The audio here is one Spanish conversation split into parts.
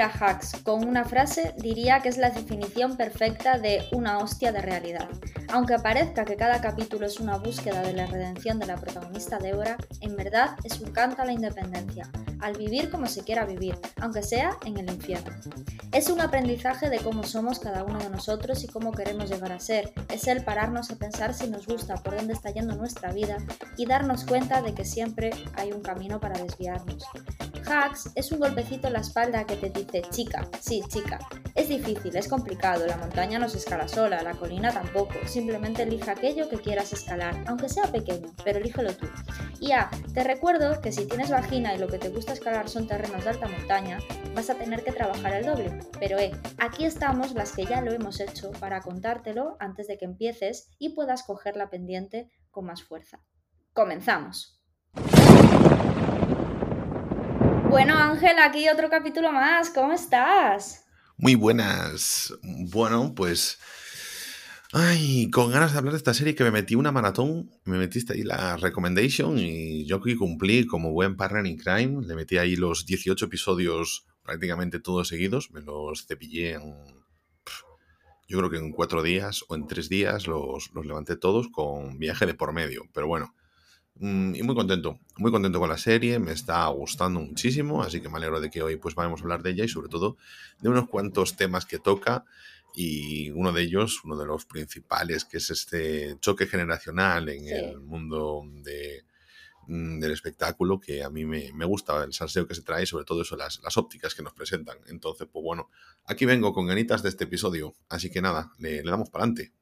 a Hacks con una frase, diría que es la definición perfecta de una hostia de realidad. Aunque parezca que cada capítulo es una búsqueda de la redención de la protagonista Débora, en verdad es un canto a la independencia, al vivir como se quiera vivir, aunque sea en el infierno. Es un aprendizaje de cómo somos cada uno de nosotros y cómo queremos llegar a ser. Es el pararnos a pensar si nos gusta, por dónde está yendo nuestra vida y darnos cuenta de que siempre hay un camino para desviarnos. Hacks es un golpecito en la espalda que te dice, chica, sí, chica, es difícil, es complicado, la montaña no se escala sola, la colina tampoco, simplemente elige aquello que quieras escalar, aunque sea pequeño, pero elígelo tú. Y A, te recuerdo que si tienes vagina y lo que te gusta escalar son terrenos de alta montaña, vas a tener que trabajar el doble. Pero eh, aquí estamos las que ya lo hemos hecho para contártelo antes de que empieces y puedas coger la pendiente con más fuerza. Comenzamos. Bueno, Ángel, aquí otro capítulo más. ¿Cómo estás? Muy buenas. Bueno, pues. Ay, con ganas de hablar de esta serie que me metí una maratón, me metiste ahí la recommendation y yo que cumplí como buen partner in crime, le metí ahí los 18 episodios prácticamente todos seguidos, me los cepillé en, yo creo que en cuatro días o en tres días los, los levanté todos con viaje de por medio, pero bueno, y muy contento, muy contento con la serie, me está gustando muchísimo, así que me alegro de que hoy pues vamos a hablar de ella y sobre todo de unos cuantos temas que toca y uno de ellos, uno de los principales, que es este choque generacional en Sí. el mundo de, mm, del espectáculo, que a mí me, me gusta el salseo que se trae, y sobre todo eso, las, las ópticas que nos presentan. Entonces, pues bueno, aquí vengo con ganitas de este episodio, así que nada, le, le damos para adelante.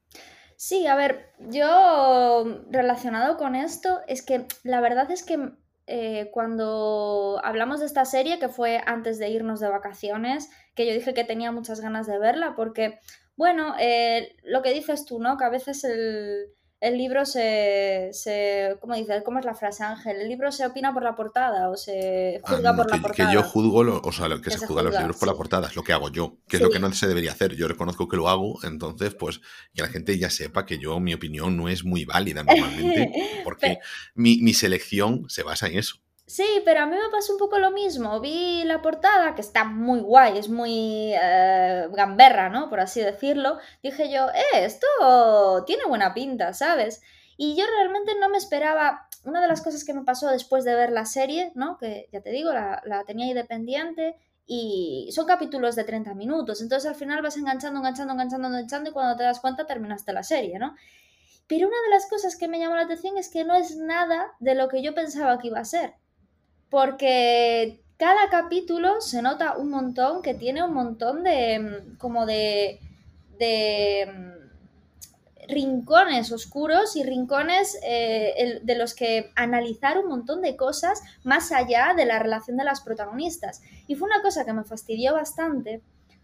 Sí, a ver, yo relacionado con esto, es que la verdad es que eh, cuando hablamos de esta serie, que fue antes de irnos de vacaciones, que yo dije que tenía muchas ganas de verla, porque, bueno, eh, lo que dices tú, ¿no? Que a veces el, el libro se, se. ¿Cómo dices? ¿Cómo es la frase, Ángel? ¿El libro se opina por la portada o se Ah, juzga por la que, que portada? yo juzgo, lo- o sea, que, Que se se juzga los libros por la portada, es lo que hago yo, que es lo que no se debería hacer. Yo reconozco que lo hago, entonces, pues, que la gente ya sepa que yo, mi opinión no es muy válida normalmente, porque mi, mi selección se basa en eso. Sí, pero a mí me pasó un poco lo mismo. Vi la portada, que está muy guay, es muy eh, gamberra, ¿no? Por así decirlo. Dije yo, eh, esto tiene buena pinta, ¿sabes? Y yo realmente no me esperaba. Una de las cosas que me pasó después de ver la serie, ¿no? Que ya te digo, la, la tenía ahí. Y son capítulos de 30 minutos. Entonces al final vas enganchando, enganchando, enganchando, enganchando. Y cuando te das cuenta terminaste la serie, ¿no? Pero una de las cosas que me llamó la atención es que no es nada de lo que yo pensaba que iba a ser porque cada capítulo se nota un montón que tiene un montón de mm, como de de mm, rincones oscuros y rincones eh, de los que analizar un montón de cosas más allá de la relación de las protagonistas. Y fue una cosa que me fastidió bastante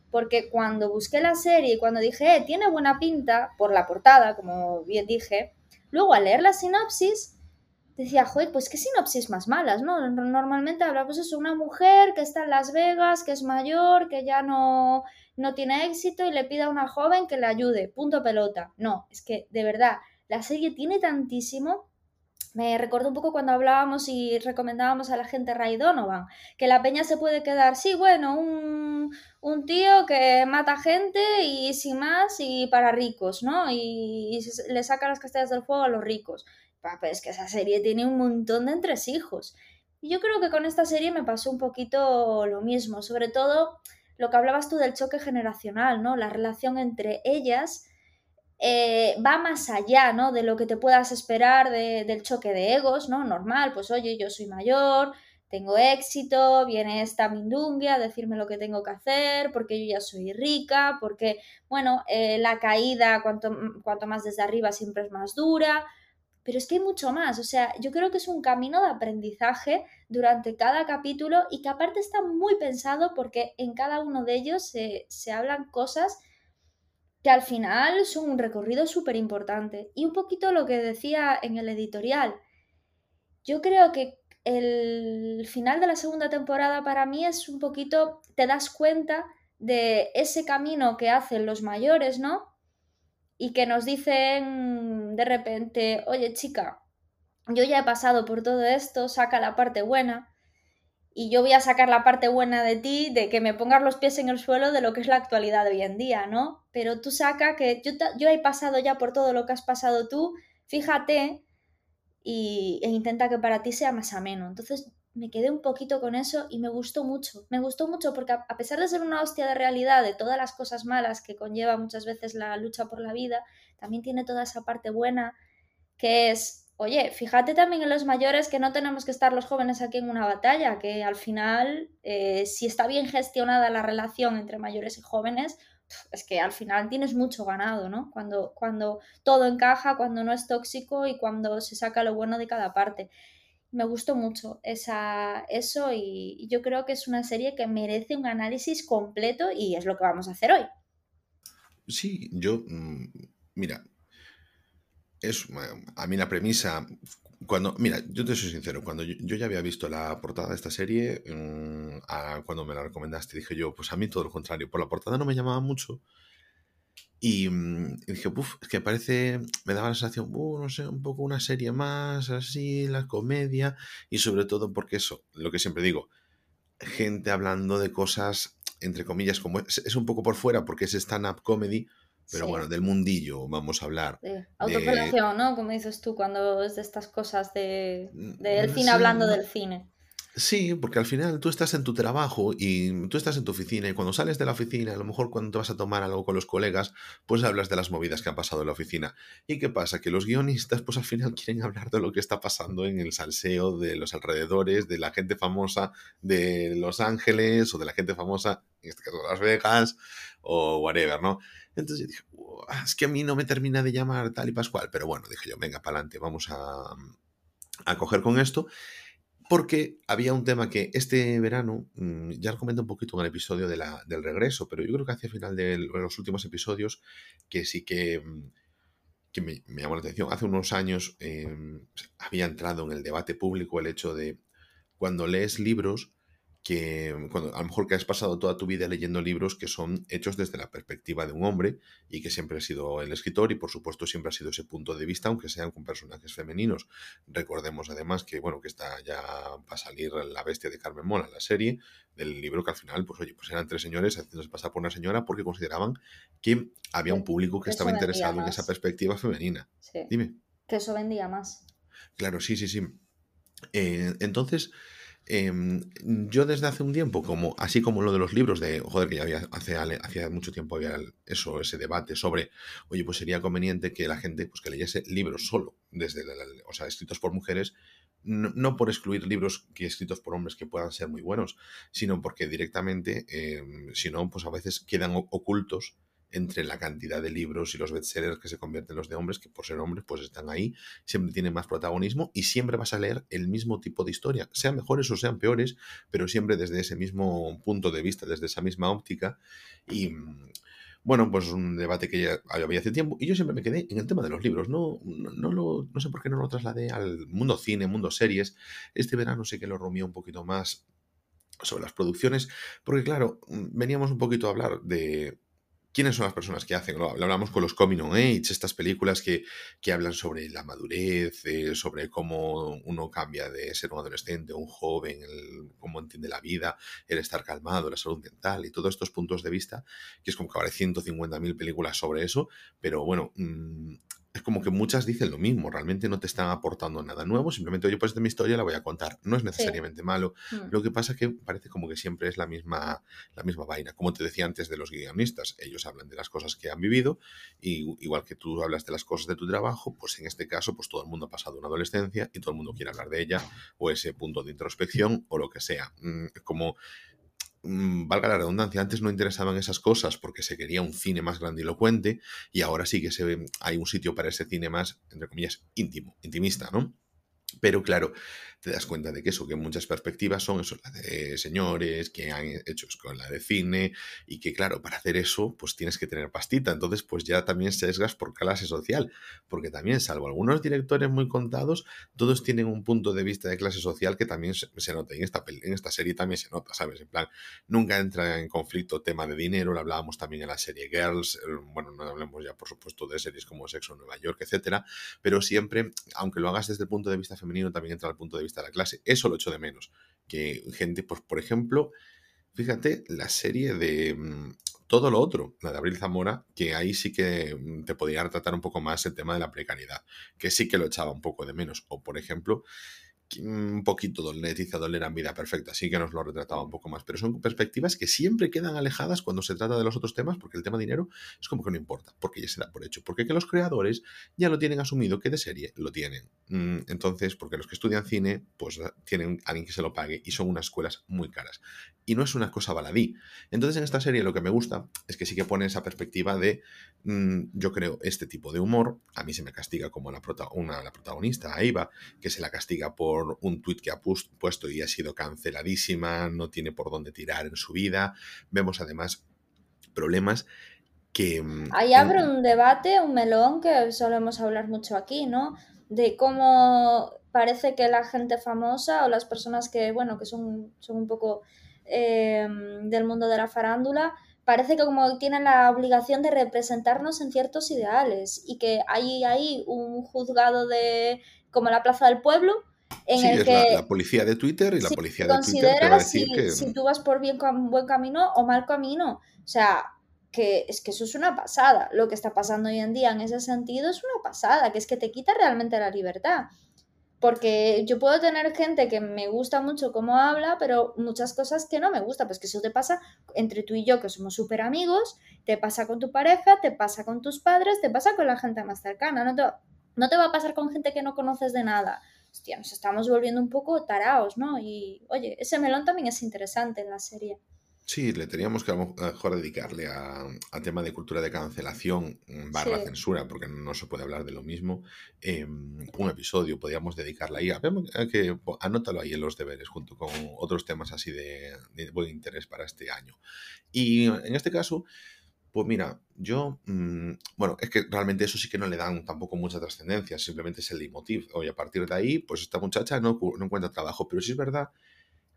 porque cuando busqué la serie y cuando dije, eh, tiene buena pinta por la portada, como bien dije, luego al leer la sinopsis decía, joder, pues qué sinopsis más malas, ¿no? Normalmente habla, pues eso, una mujer que está en Las Vegas, que es mayor, que ya no, no tiene éxito y le pide a una joven que le ayude, punto pelota. No, es que de verdad, la serie tiene tantísimo. Me recordó un poco cuando hablábamos y recomendábamos a la gente Ray Donovan, que la peña se puede quedar, sí, bueno, un, un tío que mata gente y sin más y para ricos, ¿no? Y, y le saca las castañas del fuego a los ricos. Pero es que esa serie tiene un montón de entresijos. Y yo creo que con esta serie me pasó un poquito lo mismo, sobre todo lo que hablabas tú del choque generacional, ¿no? La relación entre ellas eh, va más allá, ¿no? De lo que te puedas esperar de- del choque de egos, ¿no? Normal, pues oye, yo soy mayor, tengo éxito, viene esta mindungia a decirme lo que tengo que hacer, porque yo ya soy rica, porque, bueno, eh, la caída, cuanto, cuanto más desde arriba, siempre es más dura. Pero es que hay mucho más, o sea, yo creo que es un camino de aprendizaje durante cada capítulo y que aparte está muy pensado porque en cada uno de ellos se, se hablan cosas que al final son un recorrido súper importante. Y un poquito lo que decía en el editorial, yo creo que el final de la segunda temporada para mí es un poquito, te das cuenta de ese camino que hacen los mayores, ¿no? Y que nos dicen de repente, oye chica, yo ya he pasado por todo esto, saca la parte buena y yo voy a sacar la parte buena de ti, de que me pongas los pies en el suelo de lo que es la actualidad de hoy en día, ¿no? Pero tú saca que yo, yo he pasado ya por todo lo que has pasado tú, fíjate y, e intenta que para ti sea más ameno. Entonces me quedé un poquito con eso y me gustó mucho. Me gustó mucho porque a, pesar de ser una hostia de realidad de todas las cosas malas que conlleva muchas veces la lucha por la vida, también tiene toda esa parte buena que es Oye, fíjate también en los mayores que no tenemos que estar los jóvenes aquí en una batalla, que al final, eh, si está bien gestionada la relación entre mayores y jóvenes, es que al final tienes mucho ganado, ¿no? Cuando, cuando todo encaja, cuando no es tóxico y cuando se saca lo bueno de cada parte. Me gustó mucho esa, eso y, yo creo que es una serie que merece un análisis completo y es lo que vamos a hacer hoy. Sí, yo, mm, mira, es a mí la premisa cuando mira yo te soy sincero cuando yo, ya había visto la portada de esta serie mm, cuando me la recomendaste dije yo pues a mí todo lo contrario por la portada no me llamaba mucho y, mm, dije Puf, es que parece me daba la sensación uh, no sé un poco una serie más así la comedia y sobre todo porque eso lo que siempre digo gente hablando de cosas entre comillas como es, es un poco por fuera porque es stand up comedy pero bueno, del mundillo vamos a hablar. De autopelación, ¿no? Como dices tú, cuando es de estas cosas de, del cine hablando del cine. Sí, porque al final tú estás en tu trabajo y tú estás en tu oficina y cuando sales de la oficina, a lo mejor cuando te vas a tomar algo con los colegas, pues hablas de las movidas que han pasado en la oficina. ¿Y qué pasa? Que los guionistas pues al final quieren hablar de lo que está pasando en el salseo de los alrededores, de la gente famosa de Los Ángeles o de la gente famosa, en este caso de Las Vegas o whatever, ¿no? Entonces yo dije, es que a mí no me termina de llamar tal y pascual, pero bueno, dije yo, venga, para adelante, vamos a, a coger con esto porque había un tema que este verano, mm, ya lo comenté un poquito en el episodio del regreso, pero yo creo que hacia el final de los últimos episodios, que sí que, mm, que me, llamó la atención. Hace unos años em, había entrado en el debate público el hecho de cuando lees libros, que cuando, a lo mejor que has pasado toda tu vida leyendo libros que son hechos desde la perspectiva de un hombre y que siempre ha sido el escritor y por supuesto siempre ha sido ese punto de vista, aunque sean con personajes femeninos. Recordemos además que, bueno, que está ya va a salir La bestia de Carmen Mola, la serie del libro que al final, pues oye, pues eran tres señores haciéndose pasar por una señora porque consideraban que había un público que estaba interesado en esa perspectiva femenina. Dime. Que eso vendía más. Claro, sí, sí, sí. Eh, entonces, Em, yo desde hace un tiempo, como así como lo de los libros, de joder, que ya había hace, hace mucho tiempo había eso, ese debate sobre, oye, pues sería conveniente que la gente pues que leyese libros solo, desde o sea, escritos por mujeres, no, por excluir libros que escritos por hombres que puedan ser muy buenos, sino porque directamente, em, si no, pues a veces quedan ocultos entre la cantidad de libros y los bestsellers que se convierten en los de hombres, que por ser hombres pues están ahí, siempre tienen más protagonismo y siempre vas a leer el mismo tipo de historia, sean mejores o sean peores, pero siempre desde ese mismo punto de vista, desde esa misma óptica. Y bueno, pues un debate que ya había hace tiempo y yo siempre me quedé en el tema de los libros, no, no, lo, no sé por qué no lo trasladé al mundo cine, mundo series. Este verano sé que lo rumió un poquito más sobre las producciones, porque claro, veníamos un poquito a hablar de quiénes son las personas que hacen. Lo, hablamos con los Coming on Age, estas películas que, hablan sobre la madurez, eh, sobre cómo uno cambia de ser un adolescente, un joven, cómo entiende la vida, el estar calmado, la salud mental y todos estos puntos de vista, que es como que ahora hay 150.000 películas sobre eso, pero bueno, mm, es como que muchas dicen lo mismo, realmente no te están aportando nada nuevo, simplemente, oye, pues de mi historia la voy a contar. No es necesariamente malo. Mm. Lo que pasa es que parece como que siempre es la misma, la misma vaina. Como te decía antes de los guionistas, ellos hablan de las cosas que han vivido, y igual que tú hablas de las cosas de tu trabajo, pues en este caso, pues todo el mundo ha pasado una adolescencia y todo el mundo quiere hablar de ella, o ese punto de introspección, o lo que sea. Mm, como valga la redundancia, antes no interesaban esas cosas porque se quería un cine más grandilocuente y ahora sí que se hay un sitio para ese cine más, entre comillas, íntimo, intimista, ¿no? Pero claro, te das cuenta de que eso, que muchas perspectivas son eso, las de señores que han hecho escuela de cine y que claro, para hacer eso pues tienes que tener pastita, entonces pues ya también sesgas por clase social, porque también salvo algunos directores muy contados, todos tienen un punto de vista de clase social que también se, nota, y en esta, en esta serie también se nota, ¿sabes? En plan, nunca entra en conflicto tema de dinero, lo hablábamos también en la serie Girls, bueno, no hablemos ya por supuesto de series como Sexo en Nueva York, etcétera, pero siempre, aunque lo hagas desde el punto de vista femenino, también entra al punto de vista de la clase. Eso lo echo de menos. Que gente, pues, por ejemplo, fíjate, la serie de mm, todo lo otro, la de Abril Zamora, que ahí sí que mm, te podía tratar un poco más el tema de la precariedad, que sí que lo echaba un poco de menos. O, por ejemplo, un poquito Leticia Dolera en Vida Perfecta, sí que nos lo retrataba un poco más, pero son perspectivas que siempre quedan alejadas cuando se trata de los otros temas, porque el tema dinero es como que no importa, porque ya se da por hecho, porque que los creadores ya lo tienen asumido que de serie lo tienen. Mm, entonces, porque los que estudian cine, pues tienen alguien que se lo pague y son unas escuelas muy caras. Y no es una cosa baladí. Entonces, en esta serie lo que me gusta es que sí que pone esa perspectiva de, mm, yo creo, este tipo de humor, a mí se me castiga como la, una, la protagonista, a Eva, que se la castiga por un tuit que ha puesto y ha sido canceladísima, no tiene por dónde tirar en su vida. Vemos además problemas que... Mm, Ahí abre un debate, un melón que solemos hablar mucho aquí, ¿no? De cómo parece que la gente famosa o las personas que, bueno, que son, son un poco em, del mundo de la farándula, parece que como tienen la obligación de representarnos en ciertos ideales y que hay ahí un juzgado de como la Plaza del Pueblo sí, es la, policía de Twitter y la policía de Twitter te va a decir si, que... si tú vas por bien, buen camino o mal camino. O sea, que es que eso es una pasada. Lo que está pasando hoy en día en ese sentido es una pasada, que es que te quita realmente la libertad. Porque yo puedo tener gente que me gusta mucho cómo habla, pero muchas cosas que no me gusta. Pues que eso te pasa entre tú y yo, que somos súper amigos, te pasa con tu pareja, te pasa con tus padres, te pasa con la gente más cercana. No te, no te va a pasar con gente que no conoces de nada hostia, nos estamos volviendo un poco taraos, ¿no? Y oye, ese melón también es interesante en la serie. Sí, le teníamos que a lo mejor dedicarle a, tema de cultura de cancelación mm, barra censura, porque no se puede hablar de lo mismo. Em, un episodio podríamos dedicarle ahí. A, que, anótalo ahí en los deberes, junto con otros temas así de, de buen interés para este año. Y en este caso, pues mira, yo, mm, bueno, es que realmente eso sí que no le dan tampoco mucha trascendencia, simplemente es el leitmotiv. Oye, a partir de ahí, pues esta muchacha no, no, encuentra trabajo, pero sí es verdad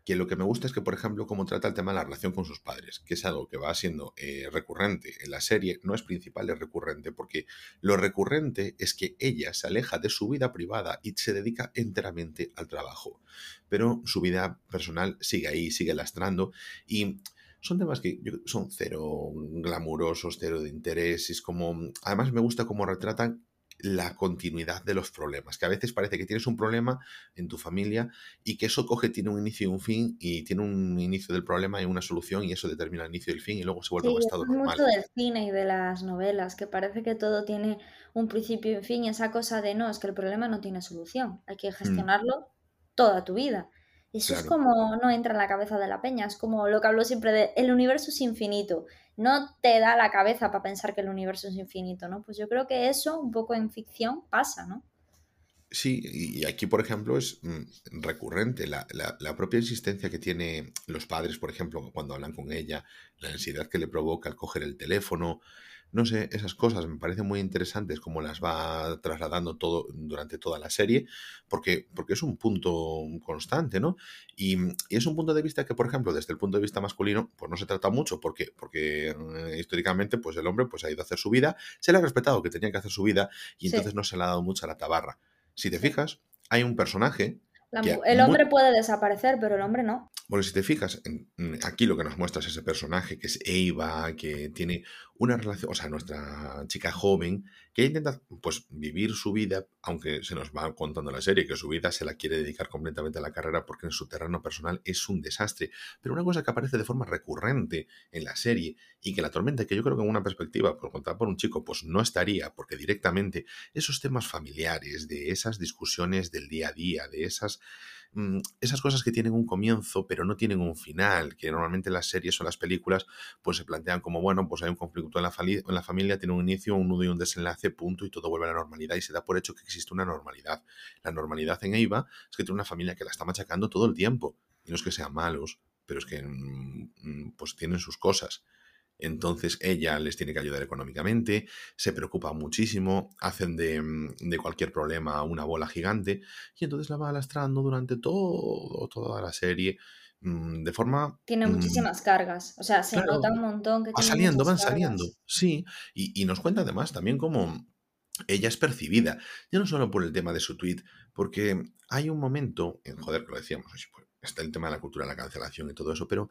que lo que me gusta es que, por ejemplo, cómo trata el tema de la relación con sus padres, que es algo que va siendo eh, recurrente en la serie, no es principal, es recurrente, porque lo recurrente es que ella se aleja de su vida privada y se dedica enteramente al trabajo, pero su vida personal sigue ahí, sigue lastrando y son temas que son cero glamurosos, cero de interés. Es como. Además, me gusta cómo retratan la continuidad de los problemas, que a veces parece que tienes un problema en tu familia y que eso coge, tiene un inicio y un fin, y tiene un inicio del problema y una solución, y eso determina el inicio y el fin, y luego se vuelve a un estado normal. mucho del cine y de las novelas, que parece que todo tiene un principio y un fin, y esa cosa de no, es que el problema no tiene solución, hay que mm. gestionarlo toda tu vida. Eso es como no entra en la cabeza de la peña, es como lo que hablo siempre de el universo es infinito. No te da la cabeza para pensar que el universo es infinito, ¿no? Pues yo creo que eso un poco en ficción pasa, ¿no? Sí, y aquí, por ejemplo, es mm, recurrente la, la, propia insistencia que tienen los padres, por ejemplo, cuando hablan con ella, la ansiedad que le provoca al coger el teléfono, no sé, esas cosas me parecen muy interesantes como las va trasladando todo durante toda la serie, porque, porque es un punto constante, ¿no? Y, es un punto de vista que, por ejemplo, desde el punto de vista masculino, pues no se trata mucho, porque, porque eh, históricamente, pues el hombre pues, ha ido a hacer su vida, se le ha respetado que tenía que hacer su vida y entonces no se le ha dado mucho a la tabarra. Si te fijas, hay un personaje el hombre puede desaparecer, pero el hombre no. Bueno, si te fijas, aquí lo que nos muestra es ese personaje que es Eva, que tiene una relación, o sea, nuestra chica joven, que intenta pues vivir su vida, aunque se nos va contando la serie que su vida se la quiere dedicar completamente a la carrera porque en su terreno personal es un desastre. Pero una cosa que aparece de forma recurrente en la serie y que la tormenta, que yo creo que en una perspectiva, por contar por un chico, pues no estaría, porque directamente esos temas familiares, de esas discusiones del día a día, de esas esas cosas que tienen un comienzo pero no tienen un final, que normalmente las series o las películas pues se plantean como, bueno, pues hay un conflicto en la, familia, tiene un inicio, un nudo y un desenlace, punto, y todo vuelve a la normalidad y se da por hecho que existe una normalidad. La normalidad en Eva es que tiene una familia que la está machacando todo el tiempo, y no es que sean malos, pero es que mm, pues tienen sus cosas. Entonces ella les tiene que ayudar económicamente, se preocupa muchísimo, hacen de, mm, de, cualquier problema una bola gigante y entonces la va alastrando durante todo, toda la serie mm, de forma... Tiene mm, muchísimas cargas, o sea, se nota un montón que... Va saliendo, van saliendo, sí, y, y, nos cuenta además también cómo ella es percibida, ya no solo por el tema de su tweet, porque hay un momento, en joder, que lo decíamos, pues, está el tema de la cultura, la cancelación y todo eso, pero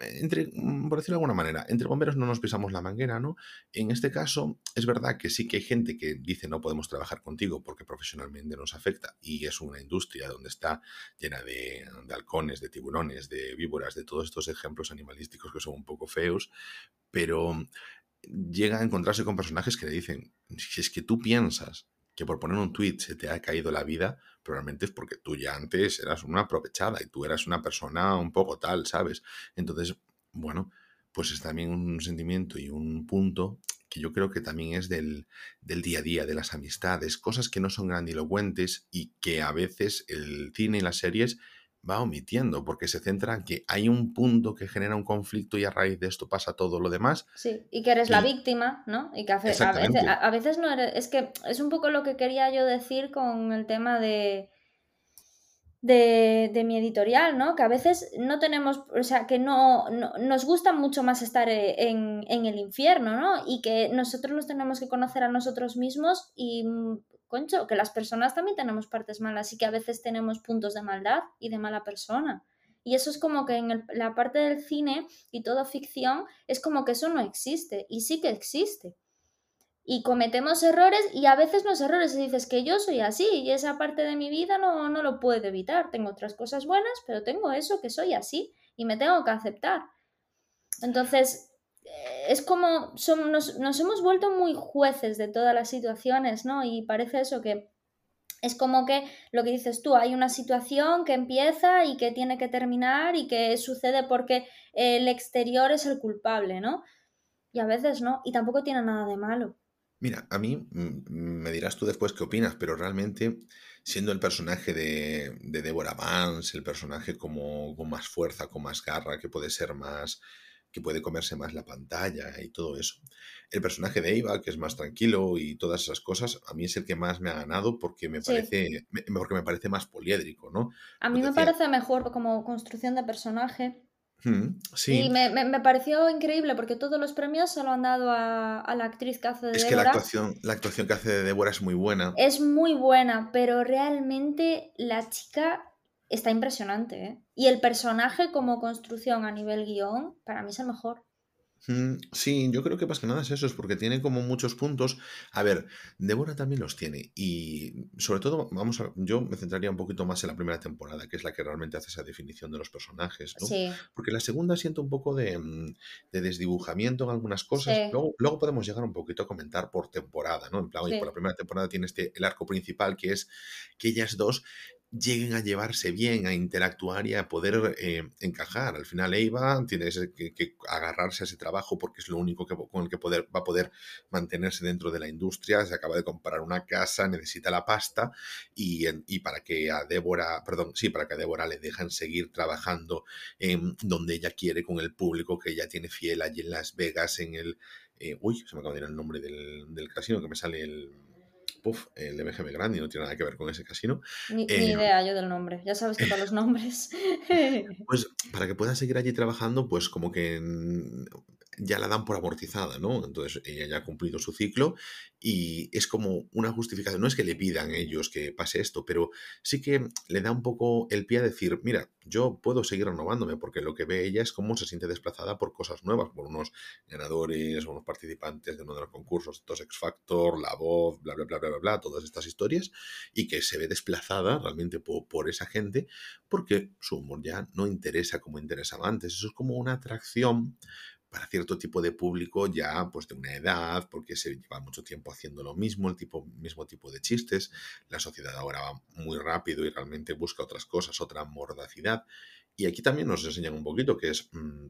entre, mm, por decirlo de alguna manera, entre bomberos no nos pisamos la manguera, ¿no? En este caso, es verdad que sí que hay gente que dice no podemos trabajar contigo porque profesionalmente nos afecta y es una industria donde está llena de, de halcones, de tiburones, de víboras, de todos estos ejemplos animalísticos que son un poco feos, pero llega a encontrarse con personajes que le dicen, si es que tú piensas que por poner un tweet se te ha caído la vida, probablemente es porque tú ya antes eras una aprovechada y tú eras una persona un poco tal, ¿sabes? Entonces, bueno, pues es también un sentimiento y un punto que yo creo que también es del, del, día a día, de las amistades, cosas que no son grandilocuentes y que a veces el cine y las series va omitiendo, porque se centra en que hay un punto que genera un conflicto y a raíz de esto pasa todo lo demás. Sí, y que eres la víctima, ¿no? Y que a, veces, a, veces, no eres... Es que es un poco lo que quería yo decir con el tema de... De, de, mi editorial, ¿no? Que a veces no tenemos, o sea, que no, no nos gusta mucho más estar eh, en, en, el infierno, ¿no? Y que nosotros nos tenemos que conocer a nosotros mismos y mm, concho, que las personas también tenemos partes malas y que a veces tenemos puntos de maldad y de mala persona. Y eso es como que en la parte del cine y toda ficción es como que eso no existe y sí que existe. Y cometemos errores y a veces los errores y dices que yo soy así y esa parte de mi vida no, no lo puedo evitar. Tengo otras cosas buenas, pero tengo eso que soy así y me tengo que aceptar. Entonces, es como nos, nos, hemos vuelto muy jueces de todas las situaciones, ¿no? Y parece eso que es como que lo que dices tú, hay una situación que empieza y que tiene que terminar y que sucede porque el exterior es el culpable, ¿no? Y a veces no, y tampoco tiene nada de malo. Mira, a mí mm, me dirás tú después qué opinas, pero realmente siendo el personaje de, de Deborah Vance, el personaje como con más fuerza, con más garra, que puede ser más que puede comerse más la pantalla y todo eso. El personaje de Eva, que es más tranquilo y todas esas cosas, a mí es el que más me ha ganado porque me parece, porque me parece más poliédrico, ¿no? A mí me parece mejor como construcción de personaje. Sí. Y me, me, pareció increíble porque todos los premios se lo han dado a, a la actriz que hace de Es que la actuación, la actuación que hace de Débora es muy buena. Es muy buena, pero realmente la chica está impresionante. ¿eh? Y el personaje como construcción a nivel guion, para mí es el mejor. Mm, sí, yo creo que más que nada es eso, es porque tiene como muchos puntos. A ver, Débora también los tiene. Y sobre todo, vamos a, yo me centraría un poquito más en la primera temporada, que es la que realmente hace esa definición de los personajes, ¿no? Sí. Porque la segunda siento un poco de, mm, de desdibujamiento en algunas cosas. Sí. Luego, luego podemos llegar un poquito a comentar por temporada, ¿no? En plan, oye, Sí. por la primera temporada tiene este, el arco principal, que es que ellas dos lleguen a llevarse bien, a interactuar y a poder eh, encajar. Al final Eva tiene que, que, agarrarse a ese trabajo porque es lo único que, con el que poder, va a poder mantenerse dentro de la industria. Se acaba de comprar una casa, necesita la pasta y, y para que a Débora, perdón, sí, para que a Débora le dejan seguir trabajando en donde ella quiere con el público que ella tiene fiel allí en Las Vegas, en el... Eh, uy, se me acaba de ir el nombre del, del casino que me sale el puff, el MGM Grand y no tiene nada que ver con ese casino. Ni, eh, ni, idea yo del nombre, ya sabes que para los nombres. pues para que pueda seguir allí trabajando, pues como que ya la dan por amortizada, ¿no? Entonces ella ya ha cumplido su ciclo y es como una justificación. No es que le pidan ellos que pase esto, pero sí que le da un poco el pie a decir, mira, yo puedo seguir renovándome porque lo que ve ella es cómo se siente desplazada por cosas nuevas, por unos ganadores, unos participantes de uno de los concursos, Dos X Factor, La Voz, bla, bla, bla, bla, bla, bla, todas estas historias y que se ve desplazada realmente por, por esa gente porque su humor ya no interesa como interesaba antes. Eso es como una atracción para cierto tipo de público ya pues de una edad, porque se lleva mucho tiempo haciendo lo mismo, el tipo, mismo tipo de chistes. La sociedad ahora va muy rápido y realmente busca otras cosas, otra mordacidad. Y aquí también nos enseñan un poquito que es, mm,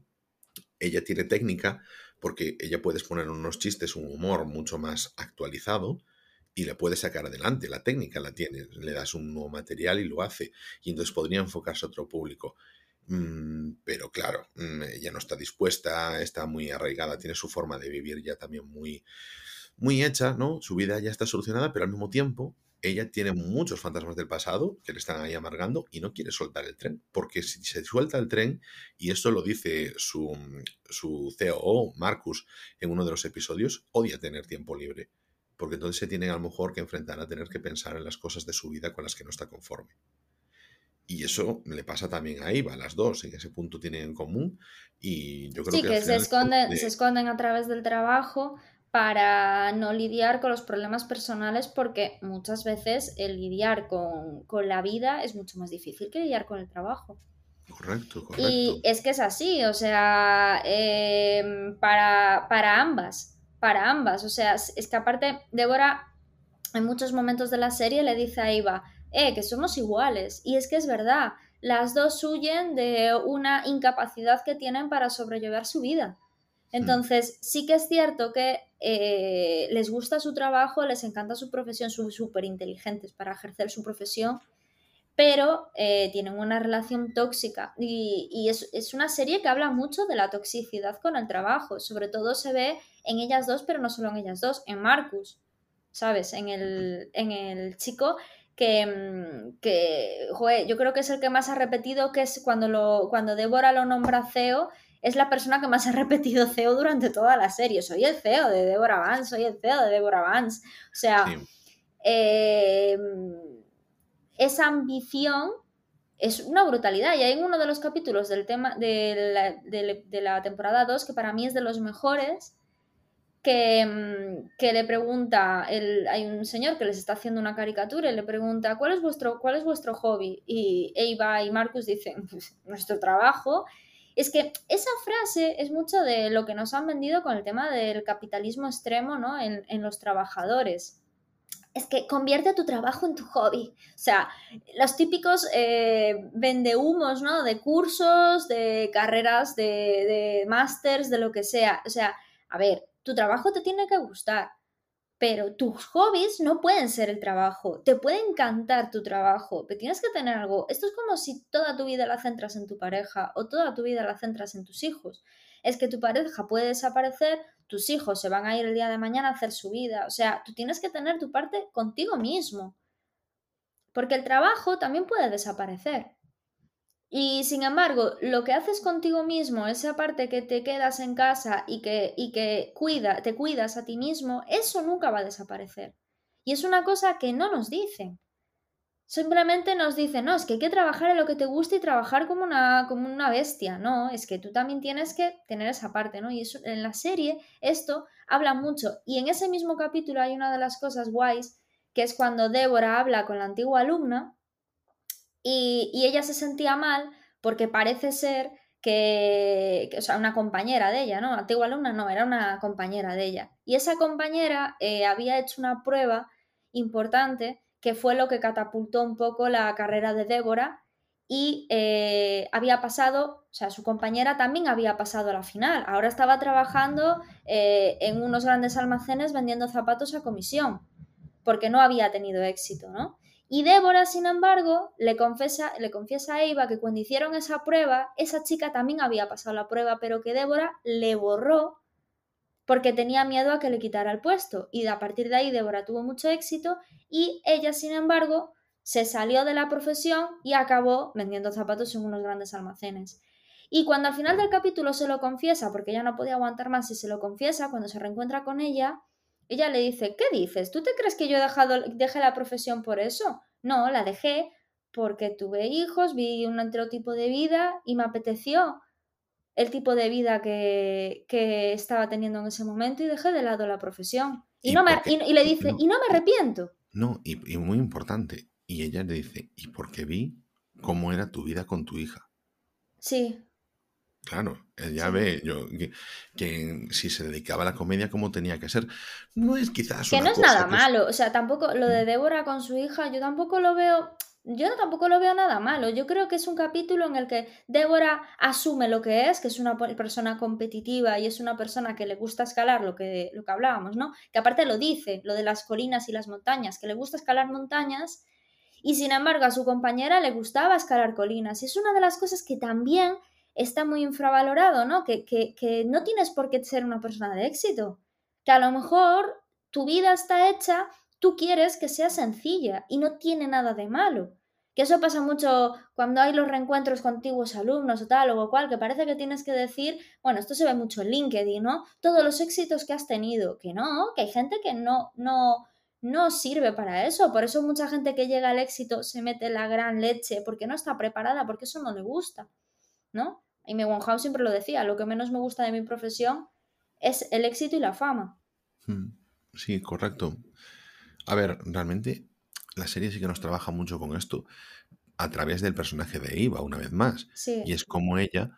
ella tiene técnica porque ella puede poner unos chistes, un humor mucho más actualizado y le puede sacar adelante. La técnica la tiene, le das un nuevo material y lo hace. Y entonces podría enfocarse a otro público. Mm, pero claro, mm, ella no está dispuesta, está muy arraigada, tiene su forma de vivir ya también muy, muy hecha, ¿no? Su vida ya está solucionada, pero al mismo tiempo ella tiene muchos fantasmas del pasado que le están ahí amargando y no quiere soltar el tren, porque si se suelta el tren, y esto lo dice su, su COO, Marcus, en uno de los episodios, odia tener tiempo libre, porque entonces se tiene a lo mejor que enfrentar a tener que pensar en las cosas de su vida con las que no está conforme. Y eso le pasa también a Iva, las dos, en ese punto tienen en común. Y yo creo sí, que, se, esconden, se esconden a través del trabajo para no lidiar con los problemas personales porque muchas veces el lidiar con, la vida es mucho más difícil que lidiar con el trabajo. Correcto, correcto. Y es que es así, o sea, em, para, para ambas, para ambas, o sea, es que aparte Débora en muchos momentos de la serie le dice a Iva, eh, que somos iguales. Y es que es verdad, las dos huyen de una incapacidad que tienen para sobrellevar su vida. Entonces, sí que es cierto que eh, les gusta su trabajo, les encanta su profesión, son súper inteligentes para ejercer su profesión, pero eh, tienen una relación tóxica. Y, es, es, una serie que habla mucho de la toxicidad con el trabajo. Sobre todo se ve en ellas dos, pero no solo en ellas dos, en Marcus, ¿sabes? En el, en el chico que, mm, yo creo que es el que más ha repetido, que es cuando, lo, cuando Débora lo nombra CEO, es la persona que más ha repetido CEO durante toda la serie. Soy el CEO de Débora Vance, soy el CEO de Débora Vance. O sea, em, esa ambición es una brutalidad. Y hay en uno de los capítulos del tema de la, de la temporada 2, que para mí es de los mejores, Mm, que, le pregunta, el, hay un señor que les está haciendo una caricatura y le pregunta, ¿cuál es vuestro, cuál es vuestro hobby? Y Eva y Marcus dicen, pues, nuestro trabajo. Es que esa frase es mucho de lo que nos han vendido con el tema del capitalismo extremo ¿no? en, los trabajadores. Es que convierte tu trabajo en tu hobby. O sea, los típicos eh, vendehumos, ¿no? De cursos, de carreras, de, de de lo que sea. O sea, a ver, tu trabajo te tiene que gustar, pero tus hobbies no pueden ser el trabajo. Te puede encantar tu trabajo, pero tienes que tener algo. Esto es como si toda tu vida la centras en tu pareja o toda tu vida la centras en tus hijos. Es que tu pareja puede desaparecer, tus hijos se van a ir el día de mañana a hacer su vida. O sea, tú tienes que tener tu parte contigo mismo. Porque el trabajo también puede desaparecer. Y sin embargo, lo que haces contigo mismo, esa parte que te quedas en casa y que, y que cuida, te cuidas a ti mismo, eso nunca va a desaparecer. Y es una cosa que no nos dicen. Simplemente nos dicen, no, es que hay que trabajar en lo que te gusta y trabajar como una, como una bestia. No, es que tú también tienes que tener esa parte, ¿no? Y eso, en la serie esto habla mucho. Y en ese mismo capítulo hay una de las cosas guays, que es cuando Débora habla con la antigua alumna y, ella se sentía mal porque parece ser que, o sea, una compañera de ella, ¿no? Antigua alumna no, era una compañera de ella. Y esa compañera eh, había hecho una prueba importante que fue lo que catapultó un poco la carrera de Débora y eh, había pasado, o sea, su compañera también había pasado a la final. Ahora estaba trabajando eh, en unos grandes almacenes vendiendo zapatos a comisión, porque no había tenido éxito, ¿no? Y Débora, sin embargo, le confiesa, le confiesa a Eva que cuando hicieron esa prueba, esa chica también había pasado la prueba, pero que Débora le borró porque tenía miedo a que le quitara el puesto. Y a partir de ahí Débora tuvo mucho éxito y ella, sin embargo, se salió de la profesión y acabó vendiendo zapatos en unos grandes almacenes. Y cuando al final del capítulo se lo confiesa, porque ella no podía aguantar más y se lo confiesa, cuando se reencuentra con ella, ella le dice, ¿qué dices? ¿Tú te crees que yo he dejado, dejé la profesión por eso? No, la dejé porque tuve hijos, vi un otro tipo de vida y me apeteció el tipo de vida que, estaba teniendo en ese momento y dejé de lado la profesión. Y, no me, y, le dice, y no me arrepiento. No, y, y, muy importante. Y ella le dice, y porque vi cómo era tu vida con tu hija. Sí. Claro, ella ve yo, que, si se dedicaba a la comedia como tenía que ser. No es quizás. Que no es nada malo. O sea, tampoco lo de mm. Débora con su hija, yo tampoco lo veo. Yo tampoco lo veo nada malo. Yo creo que es un capítulo en el que Débora asume lo que es, que es una persona competitiva y es una persona que le gusta escalar lo que, lo que hablábamos, ¿no? Que aparte lo dice, lo de las colinas y las montañas, que le gusta escalar montañas y sin embargo a su compañera le gustaba escalar colinas. Y es una de las cosas que también está muy infravalorado, ¿no? Que, que, no tienes por qué ser una persona de éxito. Que a lo mejor tu vida está hecha, tú quieres que sea sencilla y no tiene nada de malo. Que eso pasa mucho cuando hay los reencuentros con antiguos alumnos o tal o cual, que parece que tienes que decir, bueno, esto se ve mucho en LinkedIn, ¿no? Todos los éxitos que has tenido, que no, que hay gente que no, no, no sirve para eso. Por eso mucha gente que llega al éxito se mete la gran leche, porque no está preparada, porque eso no le gusta. ¿No? Y mi siempre lo decía, lo que menos me gusta de mi profesión es el éxito y la fama. Hmm. Sí, correcto. A ver, realmente la serie sí que nos trabaja mucho con esto a través del personaje de Eva, una vez más. Y es como ella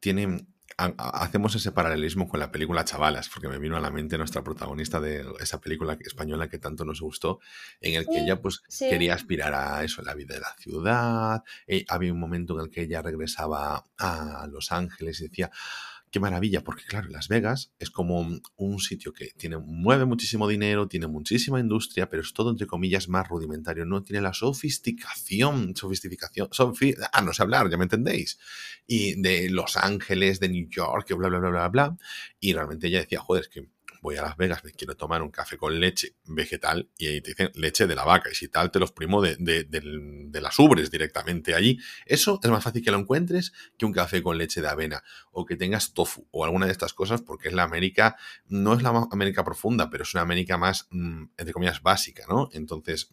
tiene hacemos ese paralelismo con la película Chavalas, porque me vino a la mente nuestra protagonista de esa película española que tanto nos gustó, en el que ella pues quería aspirar a eso, la vida de la ciudad. Eh, había un momento en el que ella regresaba a Los Ángeles y decía, qué maravilla, porque claro, Las Vegas es como un sitio que tiene, mueve muchísimo dinero, tiene muchísima industria, pero es todo entre comillas más rudimentario, no tiene la sofisticación, sofisticación, ah, no sé hablar, ya me entendéis, y de Los Ángeles, de New York, bla, bla, bla, bla, bla, y realmente ella decía, joder, es que voy a Las Vegas, me quiero tomar un café con leche vegetal y ahí te dicen leche de la vaca y si tal te los primo de, de, las ubres directamente allí. Eso es más fácil que lo encuentres que un café con leche de avena o que tengas tofu o alguna de estas cosas porque es la América, no es la América profunda, pero es una América más, mm, entre comillas, básica, ¿no? Entonces...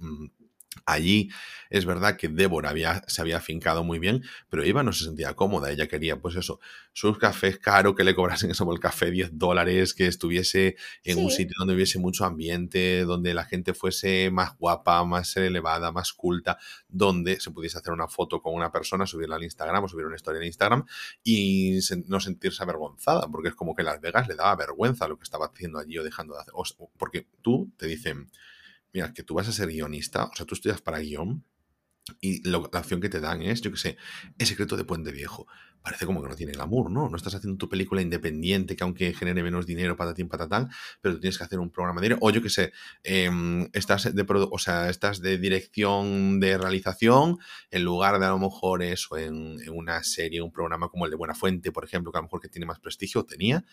Allí es verdad que Débora había, se había afincado muy bien, pero Eva no se sentía cómoda. Ella quería, pues eso, sus cafés caros, que le cobrasen eso por el café 10 dólares, que estuviese en un sitio donde hubiese mucho ambiente, donde la gente fuese más guapa, más elevada, más culta, donde se pudiese hacer una foto con una persona, subirla al Instagram o subir una historia en Instagram y no sentirse avergonzada, porque es como que Las Vegas le daba vergüenza lo que estaba haciendo allí o dejando de hacer. porque tú te dicen mira, que tú vas a ser guionista, o sea, tú estudias para guion y la opción que te dan es, yo qué sé, El secreto de Puente Viejo. Parece como que no tiene glamour, ¿no? No estás haciendo tu película independiente que aunque genere menos dinero, patatín, patatán, pero tú tienes que hacer un programa de O yo qué sé, em, estás, de, o sea, estás de dirección de realización en lugar de a lo mejor eso en, en una serie, un programa como el de Buena Fuente, por ejemplo, que a lo mejor que tiene más prestigio, tenía,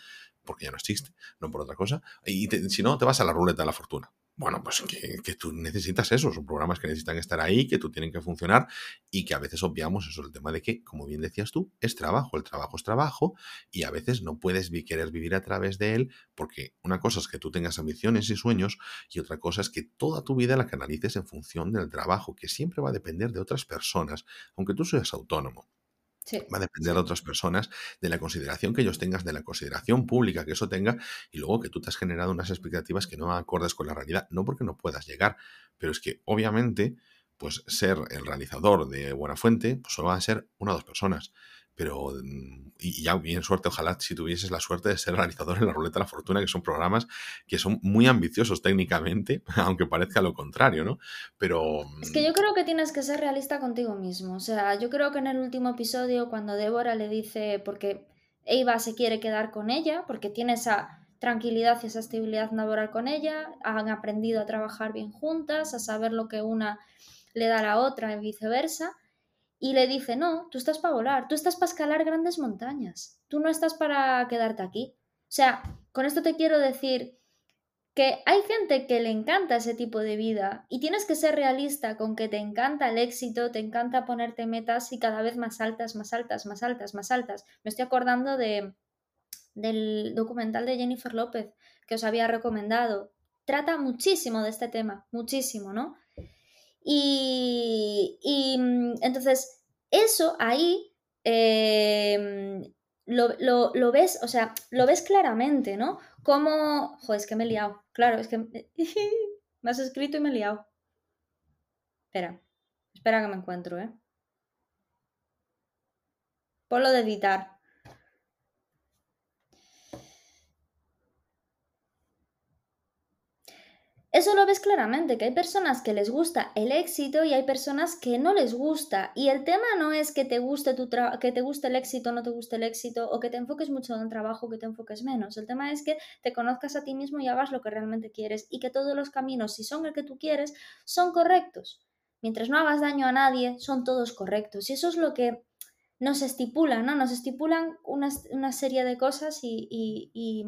porque ya no existe, no por otra cosa. Y si no, te vas a la ruleta de la fortuna bueno, pues que, tú necesitas eso, son programas que necesitan estar ahí, que tú tienen que funcionar y que a veces obviamos eso, el tema de que, como bien decías tú, es trabajo, el trabajo es trabajo y a veces no puedes querer vivir a través de él porque una cosa es que tú tengas ambiciones y sueños y otra cosa es que toda tu vida la canalices en función del trabajo, que siempre va a depender de otras personas, aunque tú seas autónomo. Va a depender de otras personas, de la consideración que ellos tengan, de la consideración pública que eso tenga, y luego que tú te has generado unas expectativas que no acordes con la realidad, no porque no puedas llegar, pero es que obviamente, pues ser el realizador de Buena Fuente, pues solo van a ser una o dos personas pero mm, y ya bien suerte, ojalá si tuvieses la suerte de ser realizador en la Ruleta de la Fortuna, que son programas que son muy ambiciosos técnicamente, aunque parezca lo contrario, ¿no? Pero... Es que yo creo que tienes que ser realista contigo mismo, o sea, yo creo que en el último episodio cuando Débora le dice, porque Eva se quiere quedar con ella, porque tiene esa tranquilidad y esa estabilidad laboral con ella, han aprendido a trabajar bien juntas, a saber lo que una le da a la otra y viceversa, y le dice, no, tú estás para volar, tú estás para escalar grandes montañas, tú no estás para quedarte aquí. O sea, con esto te quiero decir que hay gente que le encanta ese tipo de vida y tienes que ser realista con que te encanta el éxito, te encanta ponerte metas y cada vez más altas, más altas, más altas, más altas. Me estoy acordando de, del documental de Jennifer López que os había recomendado. Trata muchísimo de este tema, muchísimo, ¿no? Y, mm, entonces, eso ahí em, lo, ves, o sea, lo ves claramente, ¿no? Como, joder, es que me he liado. Claro, es que me has escrito y me he liado. Espera, espera que me encuentro, ¿eh? Por lo de editar. Eso lo ves claramente, que hay personas que les gusta el éxito y hay personas que no les gusta. Y el tema no es que te guste, tu que te guste el éxito no te guste el éxito, o que te enfoques mucho en el trabajo que te enfoques menos. El tema es que te conozcas a ti mismo y hagas lo que realmente quieres y que todos los caminos, si son el que tú quieres, son correctos. Mientras no hagas daño a nadie, son todos correctos. Y eso es lo que nos estipulan, ¿no? Nos estipulan una, serie de cosas y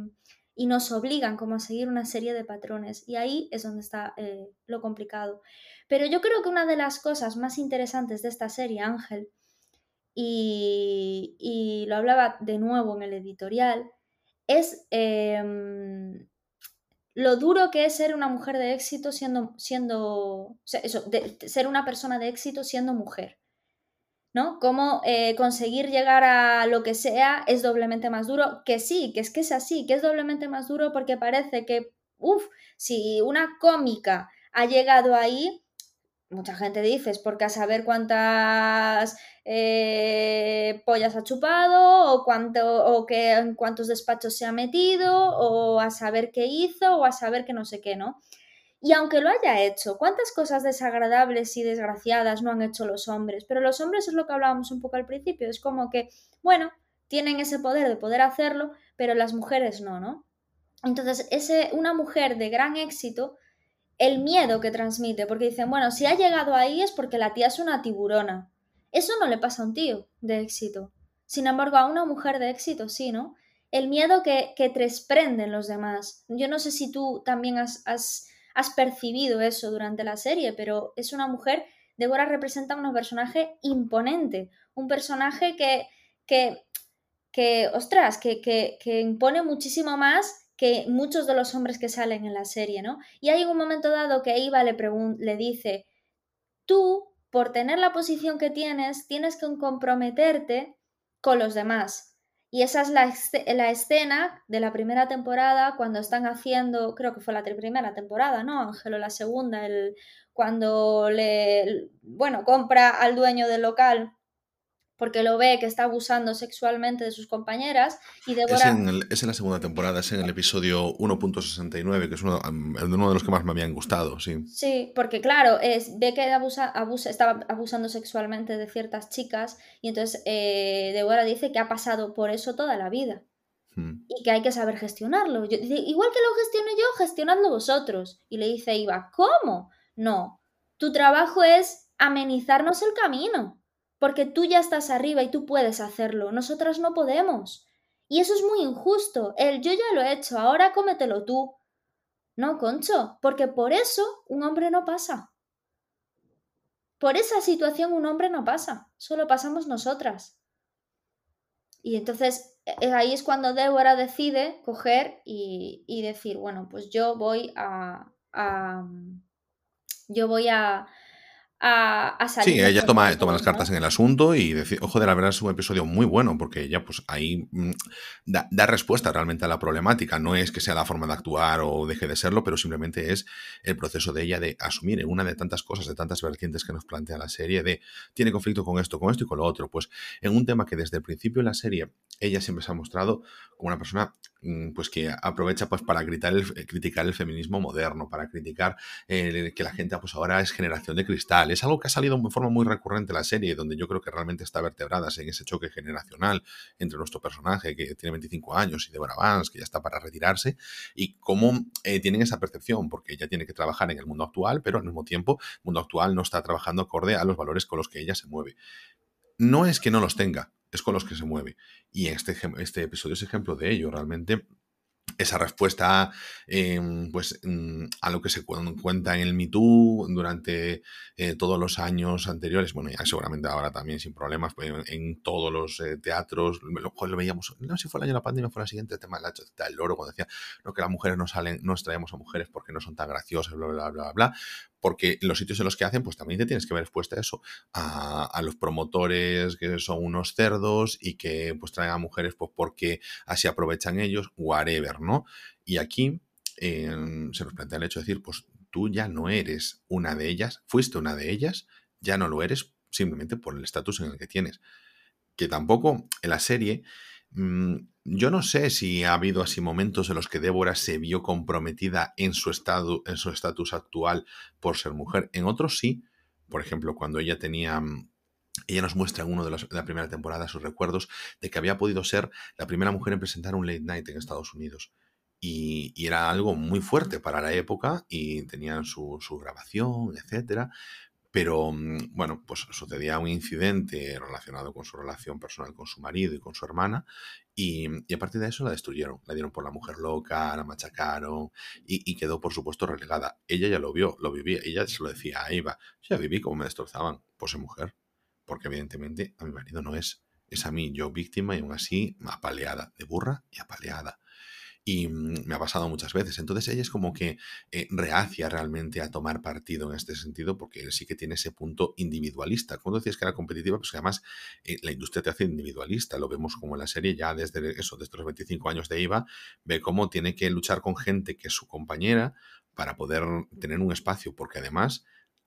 nos obligan como a seguir una serie de patrones y ahí es donde está eh, lo complicado. Pero yo creo que una de las cosas más interesantes de esta serie, Ángel, y, lo hablaba de nuevo en el editorial, es em, lo duro que es ser una mujer de éxito siendo, siendo ser una persona de éxito siendo mujer. Cómo eh, conseguir llegar a lo que sea es doblemente más duro, que sí, que es que es así, que es doblemente más duro porque parece que, uff, si una cómica ha llegado ahí, mucha gente dice, es porque a saber cuántas eh, pollas ha chupado, o, cuánto, o que, en cuántos despachos se ha metido, o a saber qué hizo, o a saber que no sé qué, ¿no? Y aunque lo haya hecho, ¿cuántas cosas desagradables y desgraciadas no han hecho los hombres? Pero los hombres es lo que hablábamos un poco al principio, es como que, bueno, tienen ese poder de poder hacerlo, pero las mujeres no, ¿no? Entonces, ese, una mujer de gran éxito, el miedo que transmite, porque dicen, bueno, si ha llegado ahí es porque la tía es una tiburona. Eso no le pasa a un tío de éxito. Sin embargo, a una mujer de éxito sí, ¿no? El miedo que, que te desprenden los demás. Yo no sé si tú también has has percibido eso durante la serie, pero es una mujer, Débora representa un personaje imponente, un personaje que, que, que ostras, que, que, impone muchísimo más que muchos de los hombres que salen en la serie, ¿no? Y hay un momento dado que Eva le, le dice, tú, por tener la posición que tienes, tienes que comprometerte con los demás. Y esa es la, la, escena de la primera temporada cuando están haciendo, creo que fue la primera temporada, ¿no? Ángelo, la segunda, el, cuando le, bueno, compra al dueño del local porque lo ve que está abusando sexualmente de sus compañeras y Débora... Es en, es en la segunda temporada, es en el episodio 1.69, que es uno, uno, de los que más me habían gustado, sí. Sí, porque claro, es, ve que abusa, abusa, estaba abusando sexualmente de ciertas chicas y entonces eh, Débora dice que ha pasado por eso toda la vida hmm. y que hay que saber gestionarlo. igual que lo gestiono yo, gestionadlo vosotros. Y le dice Iva, ¿cómo? No, tu trabajo es amenizarnos el camino porque tú ya estás arriba y tú puedes hacerlo, nosotras no podemos. Y eso es muy injusto. El yo ya lo he hecho, ahora cómetelo tú. No, Concho, porque por eso un hombre no pasa. Por esa situación un hombre no pasa, solo pasamos nosotras. Y entonces e, e, ahí es cuando Débora decide coger y, decir, bueno, pues yo voy a yo voy a, a, salir. Sí, ella toma, toma las cartas en el asunto y decir, ojo, de la verdad es un episodio muy bueno porque ella pues ahí mm, da, respuesta realmente a la problemática. No es que sea la forma de actuar o deje de serlo, pero simplemente es el proceso de ella de asumir en una de tantas cosas, de tantas vertientes que nos plantea la serie, de tiene conflicto con esto, con esto y con lo otro. Pues en un tema que desde el principio de la serie ella siempre se ha mostrado como una persona pues que aprovecha pues para gritar el, eh, criticar el feminismo moderno, para criticar que la gente pues ahora es generación de cristal. Es algo que ha salido de forma muy recurrente en la serie, donde yo creo que realmente está vertebrada en ese choque generacional entre nuestro personaje que tiene 25 años y Deborah Vance, que ya está para retirarse, y cómo eh, tienen esa percepción, porque ella tiene que trabajar en el mundo actual, pero al mismo tiempo el mundo actual no está trabajando acorde a los valores con los que ella se mueve. No es que no los tenga, es con los que se mueve. Y este, este episodio es ejemplo de ello. Realmente esa respuesta em, pues, mm, a lo que se cuenta en el Me durante eh, todos los años anteriores, bueno, seguramente ahora también sin problemas, en, todos los eh, teatros, lo, lo, veíamos, no sé si fue el año de la pandemia, fue el siguiente, el tema del loro, cuando decía no, que las mujeres no salen, no extraemos a mujeres porque no son tan graciosas, bla, bla, bla, bla, porque los sitios en los que hacen, pues también te tienes que ver expuesta a eso, a, los promotores que son unos cerdos y que pues traen a mujeres pues porque así aprovechan ellos, whatever, ¿no? Y aquí se nos plantea el hecho de decir, pues tú ya no eres una de ellas, fuiste una de ellas, ya no lo eres simplemente por el estatus en el que tienes. Que tampoco en la serie mm, yo no sé si ha habido así momentos en los que Débora se vio comprometida en su estado, en su estatus actual por ser mujer. En otros sí. Por ejemplo, cuando ella tenía mm, ella nos muestra en uno de, los, de, la primera temporada sus recuerdos de que había podido ser la primera mujer en presentar un late night en Estados Unidos. Y, y era algo muy fuerte para la época y tenían su, su grabación, etcétera. Pero mm, bueno, pues sucedía un incidente relacionado con su relación personal con su marido y con su hermana, y, a partir de eso la destruyeron. La dieron por la mujer loca, la machacaron y, quedó, por supuesto, relegada. Ella ya lo vio, lo vivía, ella se lo decía a Eva. Ya viví como me destrozaban por ser mujer, porque evidentemente a mi marido no es. Es a mí, yo víctima y aún así apaleada, de burra y apaleada y mm, me ha pasado muchas veces. Entonces ella es como que eh, reacia realmente a tomar partido en este sentido porque sí que tiene ese punto individualista. Cuando decías que era competitiva, pues además eh, la industria te hace individualista. Lo vemos como en la serie ya desde eso, desde los 25 años de IVA, ve cómo tiene que luchar con gente que es su compañera para poder tener un espacio, porque además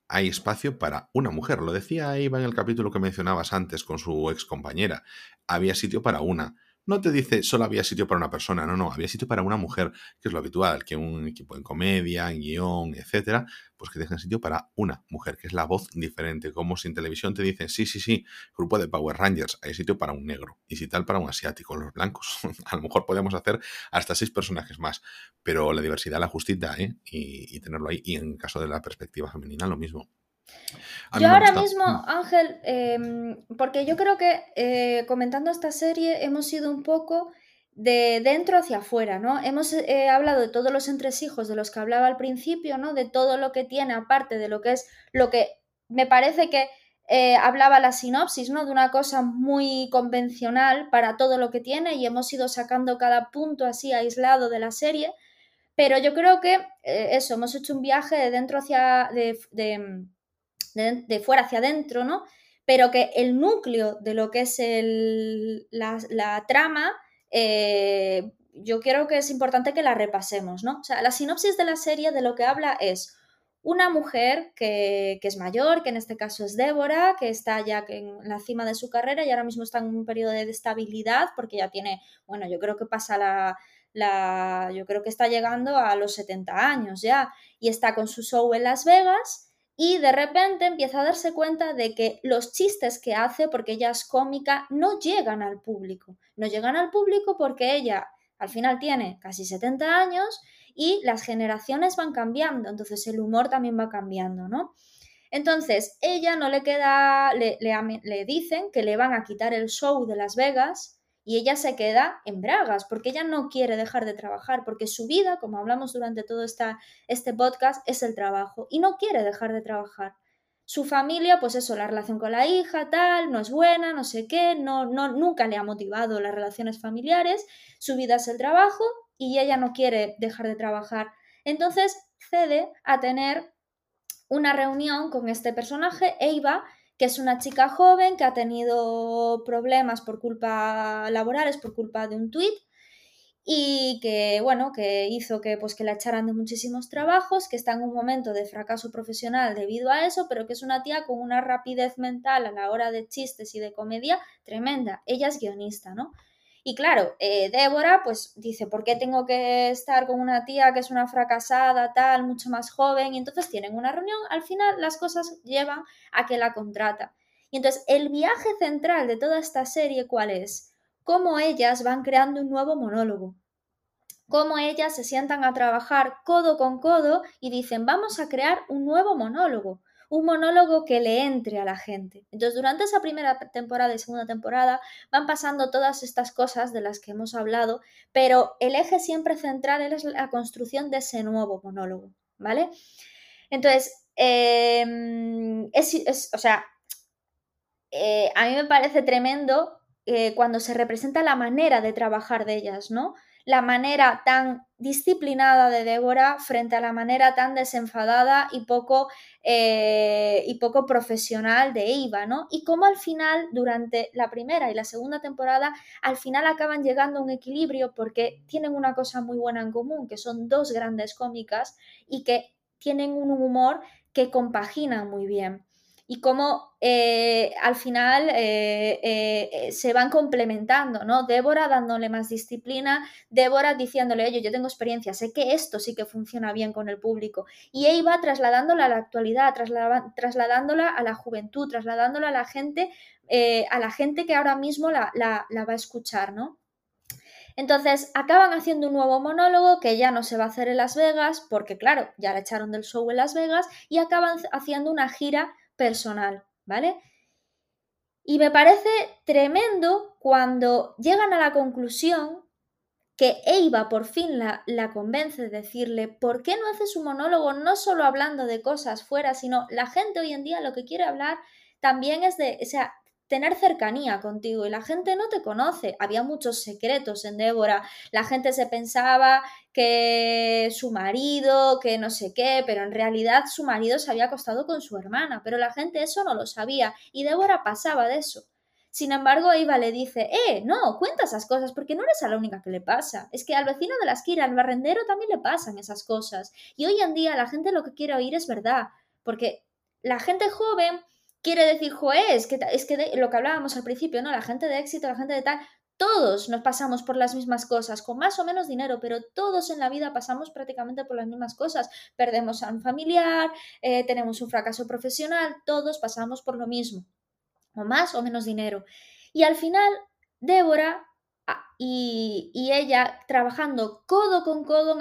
hay espacio para una mujer. Lo decía Iva en el capítulo que mencionabas antes con su ex compañera. Había sitio para una no te dice solo había sitio para una persona, no, no, había sitio para una mujer, que es lo habitual, que un equipo en comedia, en guion, etcétera, pues que dejen sitio para una mujer, que es la voz diferente, como si en televisión te dicen, sí, sí, sí, grupo de Power Rangers, hay sitio para un negro, y si tal para un asiático, los blancos, a lo mejor podemos hacer hasta seis personajes más, pero la diversidad la justita, ¿eh? Y, y tenerlo ahí, y en caso de la perspectiva femenina, lo mismo. Yo ahora mismo, Ángel, eh, porque yo creo que eh, comentando esta serie hemos ido un poco de dentro hacia afuera, ¿no? Hemos eh, hablado de todos los entresijos de los que hablaba al principio, ¿no? De todo lo que tiene, aparte de lo que es lo que me parece que eh, hablaba la sinopsis, ¿no? De una cosa muy convencional para todo lo que tiene y hemos ido sacando cada punto así aislado de la serie. Pero yo creo que eso, hemos hecho un viaje de dentro hacia. de, de de, fuera hacia adentro, ¿no? Pero que el núcleo de lo que es el, la, la, trama, eh, yo creo que es importante que la repasemos, ¿no? O sea, la sinopsis de la serie de lo que habla es una mujer que, que, es mayor, que en este caso es Débora, que está ya en la cima de su carrera y ahora mismo está en un periodo de estabilidad porque ya tiene, bueno, yo creo que pasa la, la, yo creo que está llegando a los 70 años ya y está con su show en Las Vegas y de repente empieza a darse cuenta de que los chistes que hace, porque ella es cómica, no llegan al público. No llegan al público porque ella al final tiene casi 70 años y las generaciones van cambiando, entonces el humor también va cambiando, ¿no? Entonces, ella no le queda, le, le, le dicen que le van a quitar el show de Las Vegas y ella se queda en bragas porque ella no quiere dejar de trabajar porque su vida, como hablamos durante todo esta, este podcast, es el trabajo y no quiere dejar de trabajar. Su familia, pues eso, la relación con la hija, tal, no es buena, no sé qué, no, no, nunca le ha motivado las relaciones familiares, su vida es el trabajo y ella no quiere dejar de trabajar. Entonces cede a tener una reunión con este personaje, Eva, que es una chica joven que ha tenido problemas por culpa laborales, por culpa de un tuit y que bueno, que hizo que pues que la echaran de muchísimos trabajos, que está en un momento de fracaso profesional debido a eso, pero que es una tía con una rapidez mental a la hora de chistes y de comedia tremenda. Ella es guionista, ¿no? Y claro, eh, Débora pues dice, ¿por qué tengo que estar con una tía que es una fracasada, tal, mucho más joven? Y entonces tienen una reunión, al final las cosas llevan a que la contrata. Y entonces el viaje central de toda esta serie, ¿cuál es? Cómo ellas van creando un nuevo monólogo. Cómo ellas se sientan a trabajar codo con codo y dicen, vamos a crear un nuevo monólogo un monólogo que le entre a la gente. Entonces, durante esa primera temporada y segunda temporada van pasando todas estas cosas de las que hemos hablado, pero el eje siempre central es la construcción de ese nuevo monólogo, ¿vale? Entonces, eh, es, es, o sea, eh, a mí me parece tremendo eh, cuando se representa la manera de trabajar de ellas, ¿no? La manera tan disciplinada de Débora frente a la manera tan desenfadada y poco, eh, y poco profesional de Eva, ¿no? Y cómo al final, durante la primera y la segunda temporada, al final acaban llegando a un equilibrio porque tienen una cosa muy buena en común, que son dos grandes cómicas y que tienen un humor que compaginan muy bien. Y cómo eh, al final eh, eh, se van complementando, ¿no? Débora dándole más disciplina, Débora diciéndole, oye, yo tengo experiencia, sé que esto sí que funciona bien con el público. Y Eva trasladándola a la actualidad, trasladándola a la juventud, trasladándola a la gente, a la gente que ahora mismo la, la va a escuchar, ¿no? Entonces acaban haciendo un nuevo monólogo que ya no se va a hacer en Las Vegas, porque claro, ya la echaron del show en Las Vegas, y acaban haciendo una gira personal, ¿vale? Y me parece tremendo cuando llegan a la conclusión que Eva por fin la, la, convence de decirle, ¿por qué no haces un monólogo no solo hablando de cosas fuera, sino la gente hoy en día lo que quiere hablar también es de, o sea, tener cercanía contigo y la gente no te conoce. Había muchos secretos en Débora. La gente se pensaba que su marido, que no sé qué, pero en realidad su marido se había acostado con su hermana, pero la gente eso no lo sabía y Débora pasaba de eso. Sin embargo, Eva le dice, eh, no, cuenta esas cosas porque no eres a la única que le pasa. Es que al vecino de la esquina, al barrendero, también le pasan esas cosas. Y hoy en día la gente lo que quiere oír es verdad, porque la gente joven quiere decir, joe, es que, es que lo que hablábamos al principio, ¿no? La gente de éxito, la gente de tal, todos nos pasamos por las mismas cosas, con más o menos dinero, pero todos en la vida pasamos prácticamente por las mismas cosas. Perdemos a un familiar, eh, tenemos un fracaso profesional, todos pasamos por lo mismo, o más o menos dinero. Y al final, Débora ah, y, ella, trabajando codo con codo,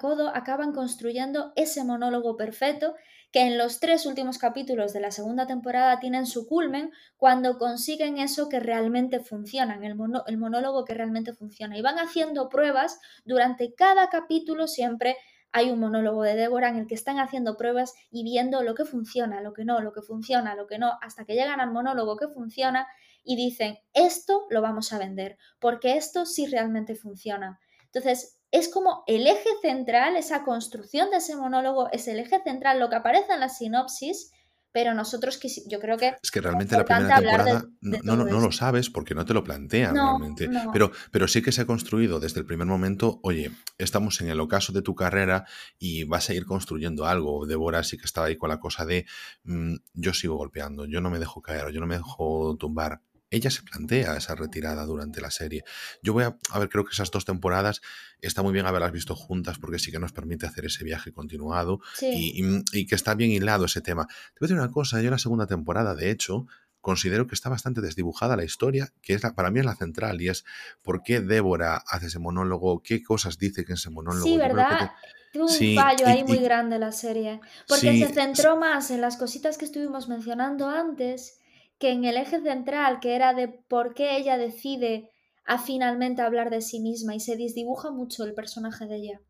codo, acaban construyendo ese monólogo perfecto que en los tres últimos capítulos de la segunda temporada tienen su culmen cuando consiguen eso que realmente funciona, el, el monólogo que realmente funciona. Y van haciendo pruebas durante cada capítulo siempre hay un monólogo de Débora en el que están haciendo pruebas y viendo lo que funciona, lo que no, lo que funciona, lo que no, hasta que llegan al monólogo que funciona y dicen, esto lo vamos a vender, porque esto sí realmente funciona. Entonces, es como el eje central, esa construcción de ese monólogo es el eje central, lo que aparece en la sinopsis, pero nosotros yo creo que... Es que realmente la primera temporada no, no, lo sabes porque no te lo plantean realmente, pero, pero sí que se ha construido desde el primer momento, oye, estamos en el ocaso de tu carrera y vas a ir construyendo algo. Débora sí que estaba ahí con la cosa de mm, yo sigo golpeando, yo no me dejo caer, yo no me dejo tumbar ella se plantea esa retirada durante la serie. Yo voy a, a, ver, creo que esas dos temporadas está muy bien haberlas visto juntas porque sí que nos permite hacer ese viaje continuado y, que está bien hilado ese tema. Te voy a decir una cosa, yo en la segunda temporada, de hecho, considero que está bastante desdibujada la historia, que es para mí es la central y es por qué Débora hace ese monólogo, qué cosas dice que en ese monólogo. Sí, ¿verdad? Tuvo un fallo ahí muy grande la serie, porque se centró más en las cositas que estuvimos mencionando antes que en el eje central, que era de por qué ella decide a finalmente hablar de sí misma y se disdibuja mucho el personaje de ella.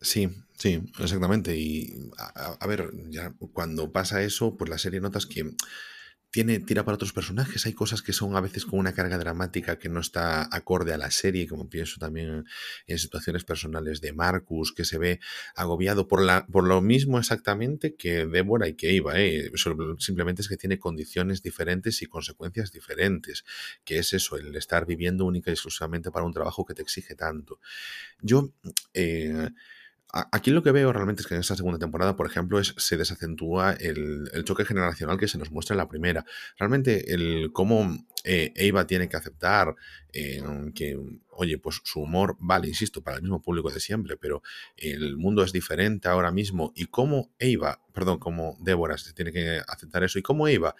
Sí, sí, exactamente. Y a, a ver, ya cuando pasa eso, pues la serie notas que tiene, tira para otros personajes. Hay cosas que son a veces con una carga dramática que no está acorde a la serie, como pienso también en situaciones personales de Marcus, que se ve agobiado por, la, por lo mismo exactamente que Débora y que Iva. ¿eh? Simplemente es que tiene condiciones diferentes y consecuencias diferentes, que es eso, el estar viviendo única y exclusivamente para un trabajo que te exige tanto. Yo... Eh, Aquí lo que veo realmente es que en esta segunda temporada, por ejemplo, se desacentúa el, choque generacional que se nos muestra en la primera. Realmente el cómo eh, Eva tiene que aceptar eh, que, oye, pues su humor vale, insisto, para el mismo público de siempre, pero el mundo es diferente ahora mismo y cómo Eva, perdón, cómo Débora se tiene que aceptar eso y cómo Eva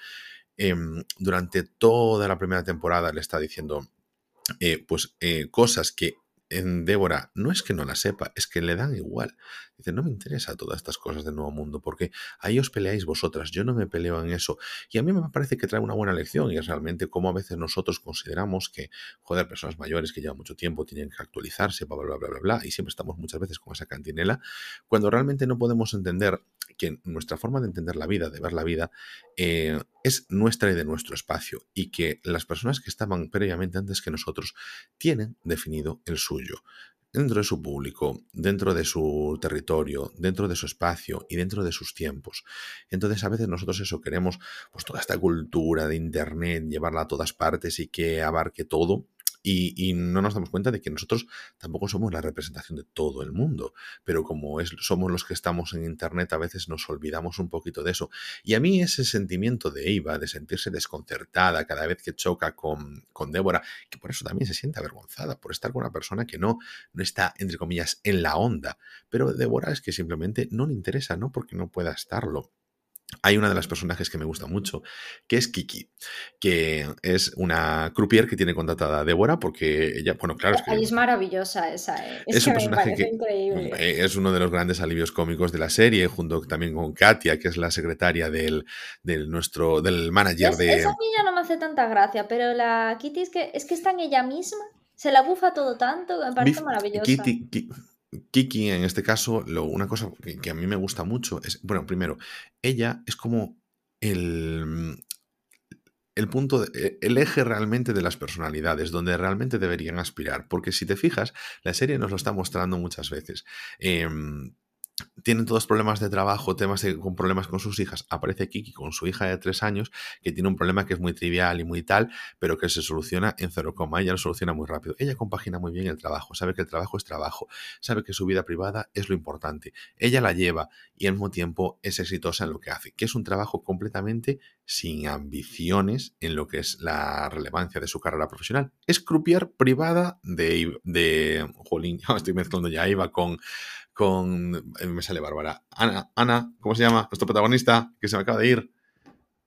em, durante toda la primera temporada le está diciendo eh, pues cosas que en Débora no es que no la sepa, es que le dan igual. Dice, no me interesa todas estas cosas del nuevo mundo, porque ahí os peleáis vosotras, yo no me peleo en eso. Y a mí me parece que trae una buena lección y es realmente cómo a veces nosotros consideramos que, joder, personas mayores que llevan mucho tiempo tienen que actualizarse, bla, bla, bla, bla, bla, y siempre estamos muchas veces con esa cantinela, cuando realmente no podemos entender que nuestra forma de entender la vida, de ver la vida, eh, es nuestra y de nuestro espacio, y que las personas que estaban previamente antes que nosotros tienen definido el suyo dentro de su público, dentro de su territorio, dentro de su espacio y dentro de sus tiempos. Entonces a veces nosotros eso queremos, pues toda esta cultura de Internet, llevarla a todas partes y que abarque todo. Y, no nos damos cuenta de que nosotros tampoco somos la representación de todo el mundo, pero como es, somos los que estamos en Internet, a veces nos olvidamos un poquito de eso. Y a mí ese sentimiento de Eva, de sentirse desconcertada cada vez que choca con, con Débora, que por eso también se siente avergonzada, por estar con una persona que no, no está, entre comillas, en la onda. Pero Débora es que simplemente no le interesa, no porque no pueda estarlo hay una de las personajes que me gusta mucho, que es Kiki, que es una croupier que tiene contratada a Débora porque ella, bueno, claro, es que... Es maravillosa esa, eh. es, un personaje que eh, es uno de los grandes alivios cómicos de la serie, junto también con Katia, que es la secretaria del, del nuestro, del manager de... Esa niña no me hace tanta gracia, pero la Kitty es que, es que está en ella misma, se la bufa todo tanto, me parece maravillosa. Kitty, Kiki, en este caso, lo, una cosa que, a mí me gusta mucho es, bueno, primero, ella es como el, el punto, e, el eje realmente de las personalidades, donde realmente deberían aspirar. Porque si te fijas, la serie nos lo está mostrando muchas veces. Em, tienen todos problemas de trabajo, temas con problemas con sus hijas. Aparece Kiki con su hija de tres años, que tiene un problema que es muy trivial y muy tal, pero que se soluciona en cero coma. Ella lo soluciona muy rápido. Ella compagina muy bien el trabajo, sabe que el trabajo es trabajo, sabe que su vida privada es lo importante. Ella la lleva y al mismo tiempo es exitosa en lo que hace, que es un trabajo completamente sin ambiciones en lo que es la relevancia de su carrera profesional. Es croupier privada de, de Jolín, estoy mezclando ya Iba con con. Eh, me sale Bárbara. Ana, Ana, ¿cómo se llama? Nuestro protagonista, que se me acaba de ir.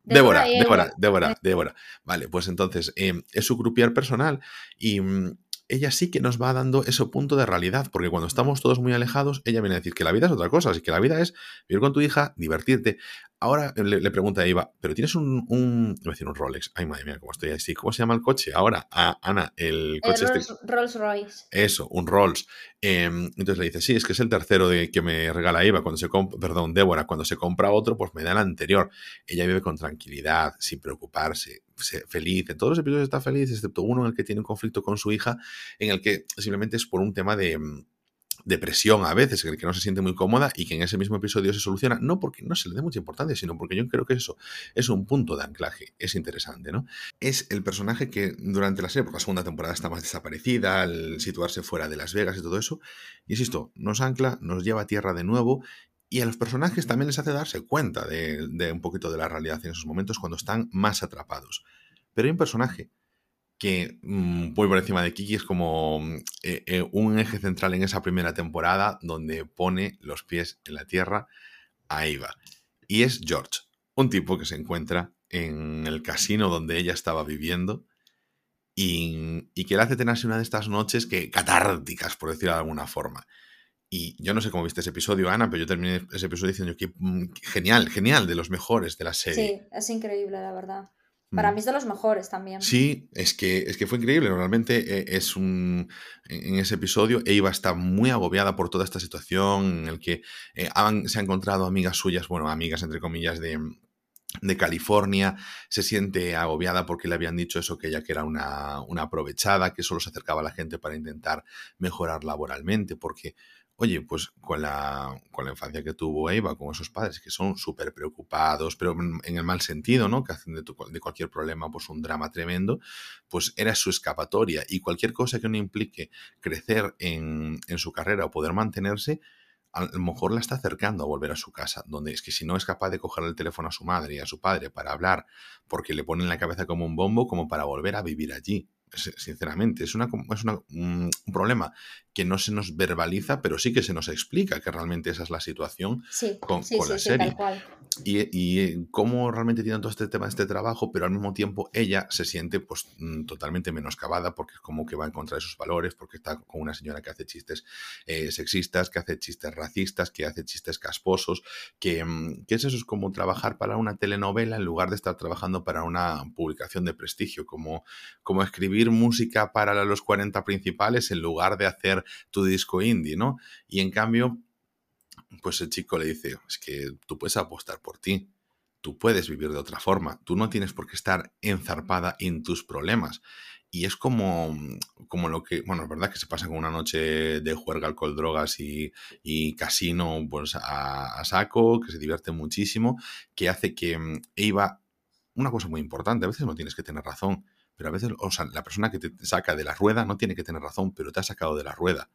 Débora, Débora, Débora, Débora. Vale, pues entonces em, es su croupier personal y mm, ella sí que nos va dando ese punto de realidad, porque cuando estamos todos muy alejados, ella viene a decir que la vida es otra cosa, así que la vida es vivir con tu hija, divertirte. Ahora le, pregunta a Eva, pero tienes un, un, a decir un Rolex, ay madre mía, cómo estoy así, ¿cómo se llama el coche? Ahora, a Ana, el coche este Rolls, Royce. Eso, un Rolls. Em, entonces le dice, sí, es que es el tercero de que me regala Eva, cuando se compra, perdón, Débora, cuando se compra otro, pues me da el anterior. Ella vive con tranquilidad, sin preocuparse, feliz. En todos los episodios está feliz, excepto uno en el que tiene un conflicto con su hija, en el que simplemente es por un tema de mm, depresión a veces, en el que no se siente muy cómoda y que en ese mismo episodio se soluciona, no porque no se le dé mucha importancia, sino porque yo creo que eso es un punto de anclaje, es interesante, ¿no? Es el personaje que durante la serie, porque la segunda temporada está más desaparecida, al situarse fuera de Las Vegas y todo eso, insisto, nos ancla, nos lleva a tierra de nuevo y a los personajes también les hace darse cuenta de, un poquito de la realidad en esos momentos cuando están más atrapados. Pero hay un personaje que mm, muy por encima de Kiki es como mm, eh, eh, un eje central en esa primera temporada donde pone los pies en la tierra a Eva. Y es George, un tipo que se encuentra en el casino donde ella estaba viviendo y, y que le hace tenerse una de estas noches que catárticas, por decirlo de alguna forma. Y yo no sé cómo viste ese episodio, Ana, pero yo terminé ese episodio diciendo que mm, genial, genial, de los mejores de la serie. Sí, es increíble, la verdad. Para mm. mí es de los mejores también. Sí, es que, es que fue increíble. Realmente eh, es un. En ese episodio, Eva está muy agobiada por toda esta situación en el que eh, se ha encontrado amigas suyas, bueno, amigas entre comillas, de, de California, se siente agobiada porque le habían dicho eso, que ella que era una, una aprovechada, que solo se acercaba a la gente para intentar mejorar laboralmente, porque Oye, pues con la, con la infancia que tuvo Eva, con esos padres que son súper preocupados, pero en el mal sentido, ¿no? Que hacen de, de, cualquier problema pues un drama tremendo, pues era su escapatoria. Y cualquier cosa que no implique crecer en, en su carrera o poder mantenerse, a lo mejor la está acercando a volver a su casa, donde es que si no es capaz de coger el teléfono a su madre y a su padre para hablar, porque le ponen la cabeza como un bombo, como para volver a vivir allí sinceramente. Es, una, es un problema que no se nos verbaliza, pero sí que se nos explica que realmente esa es la situación con, la serie. Y, y, cómo realmente tiene todo este tema, este trabajo, pero al mismo tiempo ella se siente pues mm, totalmente menoscabada porque es como que va a encontrar esos valores, porque está con una señora que hace chistes eh, sexistas, que hace chistes racistas, que hace chistes casposos, que, mm, que es eso, es como trabajar para una telenovela en lugar de estar trabajando para una publicación de prestigio, como, como escribir música para los 40 principales en lugar de hacer tu disco indie, ¿no? Y en cambio, pues el chico le dice, es que tú puedes apostar por ti, tú puedes vivir de otra forma, tú no tienes por qué estar enzarpada en tus problemas. Y es como, como lo que, bueno, es verdad que se pasa con una noche de juerga, alcohol, drogas y, casino pues a, a, saco, que se divierte muchísimo, que hace que Eva, una cosa muy importante, a veces no tienes que tener razón, pero a veces, o sea, la persona que te saca de la rueda no tiene que tener razón, pero te ha sacado de la rueda.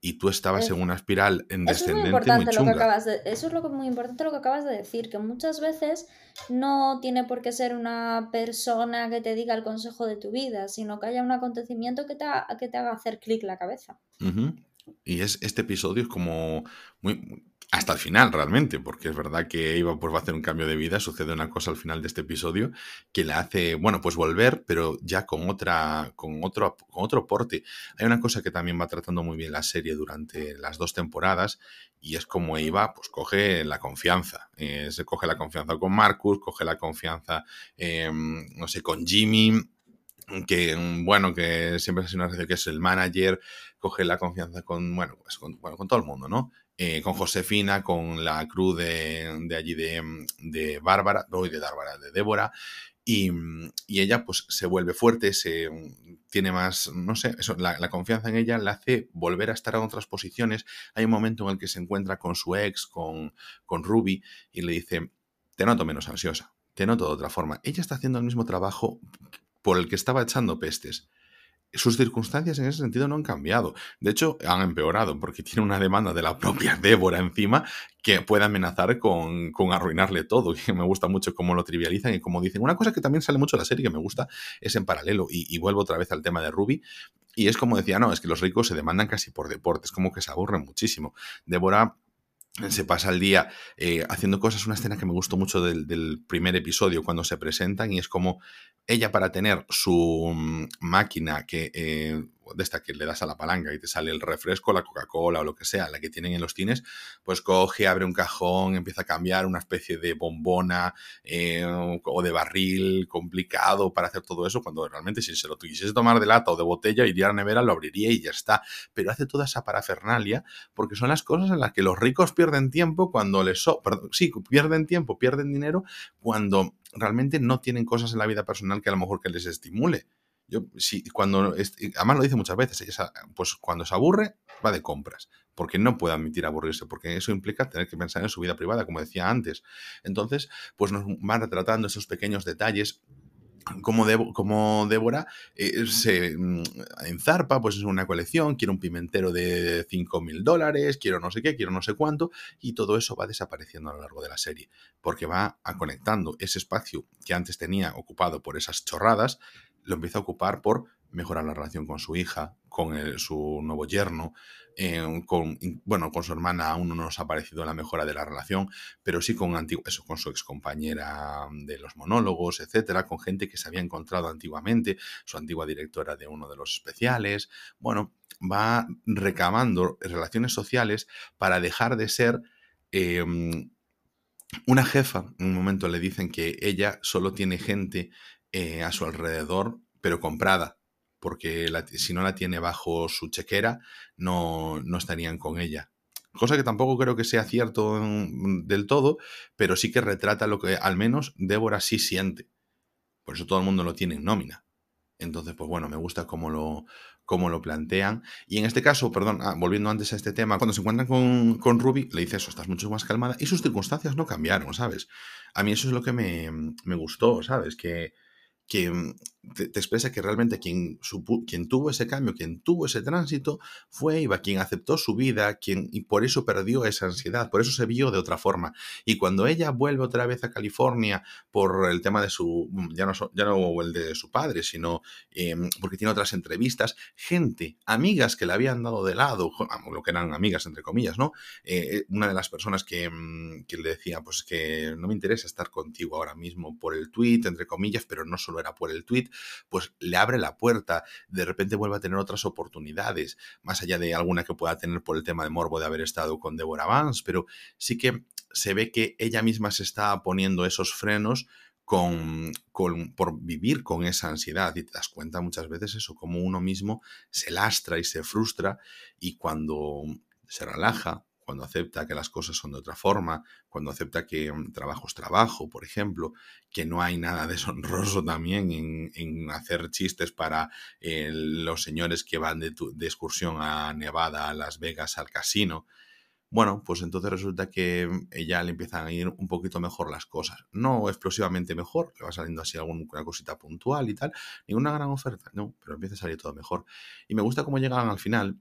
Y tú estabas en una espiral en descendente eso es muy, importante Lo que acabas de, eso es lo que, muy importante lo que acabas de decir, que muchas veces no tiene por qué ser una persona que te diga el consejo de tu vida, sino que haya un acontecimiento que te, que te haga hacer clic la cabeza. Y es, este episodio es como muy, hasta el final realmente, porque es verdad que Eva pues va a hacer un cambio de vida, sucede una cosa al final de este episodio que le hace, bueno, pues volver, pero ya con otra con otro con otro porte. Hay una cosa que también va tratando muy bien la serie durante las dos temporadas y es como Eva pues coge la confianza, eh, se coge la confianza con Marcus, coge la confianza em, no sé, con Jimmy, que bueno, que siempre ha sido una relación que es el manager, coge la confianza con, bueno, pues con, bueno, con todo el mundo, ¿no? Eh, con Josefina, con la cruz de, allí de, Bárbara, no, de Bárbara, de Débora, y, ella pues se vuelve fuerte, se tiene más, no sé, la, confianza en ella la hace volver a estar en otras posiciones. Hay un momento en el que se encuentra con su ex, con, con Ruby, y le dice, te noto menos ansiosa, te noto de otra forma. Ella está haciendo el mismo trabajo por el que estaba echando pestes sus circunstancias en ese sentido no han cambiado. De hecho, han empeorado porque tiene una demanda de la propia Débora encima que puede amenazar con, arruinarle todo. Y me gusta mucho cómo lo trivializan y cómo dicen. Una cosa que también sale mucho de la serie que me gusta es en paralelo. Y, y vuelvo otra vez al tema de Ruby. Y es como decía, no, es que los ricos se demandan casi por deporte. Es como que se aburren muchísimo. Débora se pasa el día eh, haciendo cosas. Una escena que me gustó mucho del, primer episodio cuando se presentan y es como ella para tener su mm, máquina que eh, de esta que le das a la palanca y te sale el refresco, la Coca-Cola o lo que sea, la que tienen en los tines, pues coge, abre un cajón, empieza a cambiar una especie de bombona eh, o de barril complicado para hacer todo eso, cuando realmente si se lo quisiese tomar de lata o de botella, iría a la nevera, lo abriría y ya está. Pero hace toda esa parafernalia porque son las cosas en las que los ricos pierden tiempo cuando les... So sí, pierden tiempo, pierden dinero cuando realmente no tienen cosas en la vida personal que a lo mejor que les estimule. Yo, sí, cuando, además lo dice muchas veces, ella, pues cuando se aburre, va de compras, porque no puede admitir aburrirse, porque eso implica tener que pensar en su vida privada, como decía antes. Entonces, pues nos van retratando esos pequeños detalles como, como Débora eh, se mm, enzarpa, pues es una colección, quiero un pimentero de 5 mil dólares, quiero no sé qué, quiero no sé cuánto, y todo eso va desapareciendo a lo largo de la serie, porque va a conectando ese espacio que antes tenía ocupado por esas chorradas, lo empieza a ocupar por mejorar la relación con su hija, con su nuevo yerno, con, bueno, con su hermana aún no nos ha parecido la mejora de la relación, pero sí con, eso, con su excompañera de los monólogos, etcétera, con gente que se había encontrado antiguamente, su antigua directora de uno de los especiales. Bueno, va recamando relaciones sociales para dejar de ser em, una jefa. En un momento le dicen que ella solo tiene gente eh, a su alrededor, pero comprada, porque si no la tiene bajo su chequera, no, no estarían con ella. Cosa que tampoco creo que sea cierto del todo, pero sí que retrata lo que al menos Débora sí siente. Por eso todo el mundo lo tiene en nómina. Entonces, pues bueno, me gusta cómo lo, cómo lo plantean. Y en este caso, perdón, ah, volviendo antes a este tema, cuando se encuentran con, con, Ruby, le dice eso, estás mucho más calmada y sus circunstancias no cambiaron, ¿sabes? A mí eso es lo que me, me gustó, ¿sabes? Que, que te, expresa que realmente quien, quien, tuvo ese cambio, quien tuvo ese tránsito, fue Iba, quien aceptó su vida, quien, y por eso perdió esa ansiedad, por eso se vio de otra forma. Y cuando ella vuelve otra vez a California por el tema de su, mm, ya no, ya no el de su padre, sino em, porque tiene otras entrevistas, gente, amigas que le habían dado de lado, lo que eran amigas entre comillas, ¿no? Eh, eh, una de las personas que, mm, que le decía, pues que no me interesa estar contigo ahora mismo por el tweet, entre comillas, pero no solo era por el tweet, pues le abre la puerta, de repente vuelve a tener otras oportunidades, más allá de alguna que pueda tener por el tema de morbo de haber estado con Deborah Vance, pero sí que se ve que ella misma se está poniendo esos frenos con, por vivir con esa ansiedad. Y te das cuenta muchas veces eso, como uno mismo se lastra y se frustra y cuando se relaja, cuando acepta que las cosas son de otra forma, cuando acepta que mm, trabajo es trabajo, por ejemplo, que no hay nada deshonroso también en, hacer chistes para eh, los señores que van de, excursión a Nevada, a Las Vegas, al casino. Bueno, pues entonces resulta que ella le empiezan a ir un poquito mejor las cosas. No explosivamente mejor, le va saliendo así alguna cosita puntual y tal. Ninguna gran oferta, no, pero empieza a salir todo mejor. Y me gusta cómo llegan al final,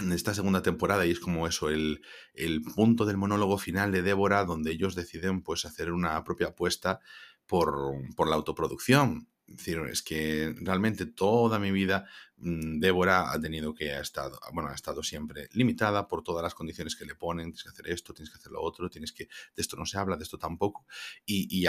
en esta segunda temporada y es como eso, el, el, punto del monólogo final de Débora donde ellos deciden pues hacer una propia apuesta por, por la autoproducción. Es decir, es que realmente toda mi vida mm, Débora ha tenido que ha estado, bueno, ha estado siempre limitada por todas las condiciones que le ponen, tienes que hacer esto, tienes que hacer lo otro, tienes que, de esto no se habla, de esto tampoco, y, y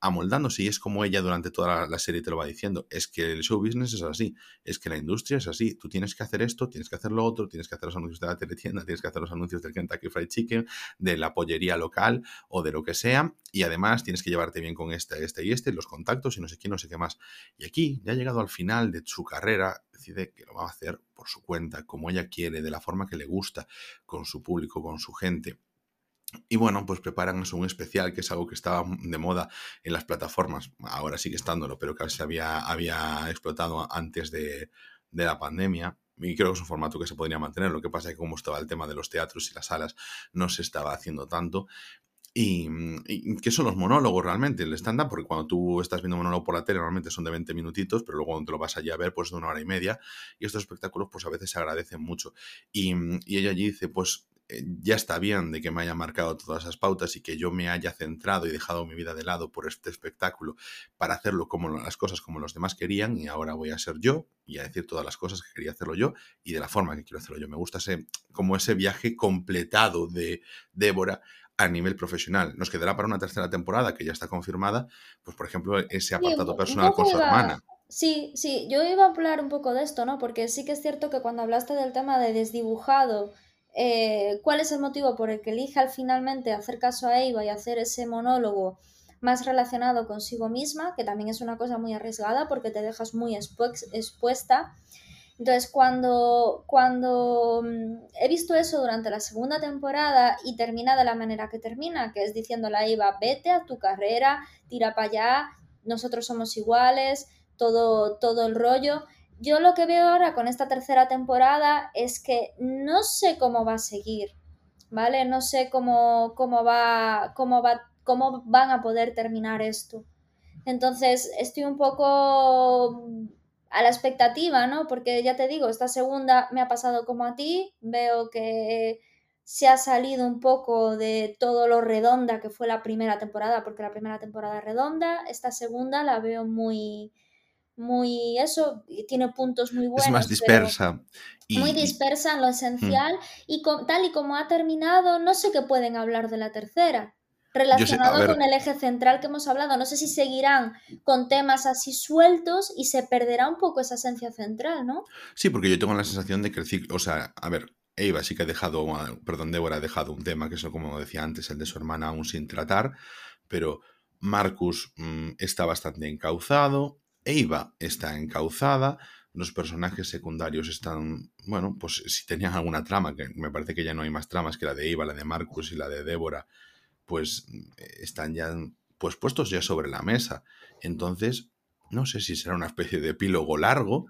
amoldándose y es como ella durante toda la, serie te lo va diciendo, es que el show business es así, es que la industria es así, tú tienes que hacer esto, tienes que hacer lo otro, tienes que hacer los anuncios de la teletienda, tienes que hacer los anuncios del Kentucky Fried Chicken, de la pollería local o de lo que sea, y además tienes que llevarte bien con este, este y este, los contactos y no sé qué, no sé qué más. Y aquí, ya ha llegado al final de su carrera, decide que lo va a hacer por su cuenta, como ella quiere, de la forma que le gusta, con su público, con su gente y bueno, pues preparan un especial, que es algo que estaba de moda en las plataformas, ahora sigue estándolo, pero que se había, había explotado antes de, la pandemia. Y creo que es un formato que se podría mantener. Lo que pasa es que como estaba el tema de los teatros y las salas, no se estaba haciendo tanto. Y, qué son los monólogos realmente, el stand-up, porque cuando tú estás viendo monólogo por la tele normalmente son de 20 minutitos, pero luego cuando te lo vas allí a ver, pues de una hora y media, y estos espectáculos pues a veces se agradecen mucho. Y, y ella allí dice, pues ya está bien de que me haya marcado todas esas pautas y que yo me haya centrado y dejado mi vida de lado por este espectáculo para hacerlo como las cosas como los demás querían y ahora voy a ser yo y a decir todas las cosas que quería hacerlo yo y de la forma que quiero hacerlo yo. Me gusta ese, como ese viaje completado de Débora a nivel profesional. Nos quedará para una tercera temporada que ya está confirmada, pues por ejemplo ese apartado personal con su hermana. Sí, sí, yo iba a hablar un poco de esto, ¿no? Porque sí que es cierto que cuando hablaste del tema de desdibujado eh, cuál es el motivo por el que elige al finalmente hacer caso a Eva y hacer ese monólogo más relacionado consigo misma, que también es una cosa muy arriesgada porque te dejas muy expuesta. Entonces, cuando, cuando mm, he visto eso durante la segunda temporada y termina de la manera que termina, que es diciéndole a Eva, vete a tu carrera, tira para allá, nosotros somos iguales, todo, todo el rollo, yo lo que veo ahora con esta tercera temporada es que no sé cómo va a seguir, ¿vale? No sé cómo, cómo va, cómo va, cómo van a poder terminar esto. Entonces, estoy un poco a la expectativa, ¿no? Porque ya te digo, esta segunda me ha pasado como a ti, veo que se ha salido un poco de todo lo redonda que fue la primera temporada, porque la primera temporada redonda, esta segunda la veo muy, muy eso, tiene puntos muy buenos. Es más dispersa. muy dispersa en lo esencial y tal y como ha terminado, no sé qué pueden hablar de la tercera. Relacionado con el eje central que hemos hablado, no sé si seguirán con temas así sueltos y se perderá un poco esa esencia central, ¿no? Sí, porque yo tengo la sensación de que el ciclo, o sea, a ver, Eva sí que ha dejado, perdón, Débora ha dejado un tema, que es como decía antes, el de su hermana aún sin tratar, pero Marcus mm, está bastante encauzado, Eva está encauzada, los personajes secundarios están, bueno, pues si tenían alguna trama, que me parece que ya no hay más tramas que la de Eva, la de Marcus y la de Débora, pues eh, están ya pues puestos ya sobre la mesa. Entonces, no sé si será una especie de epílogo largo,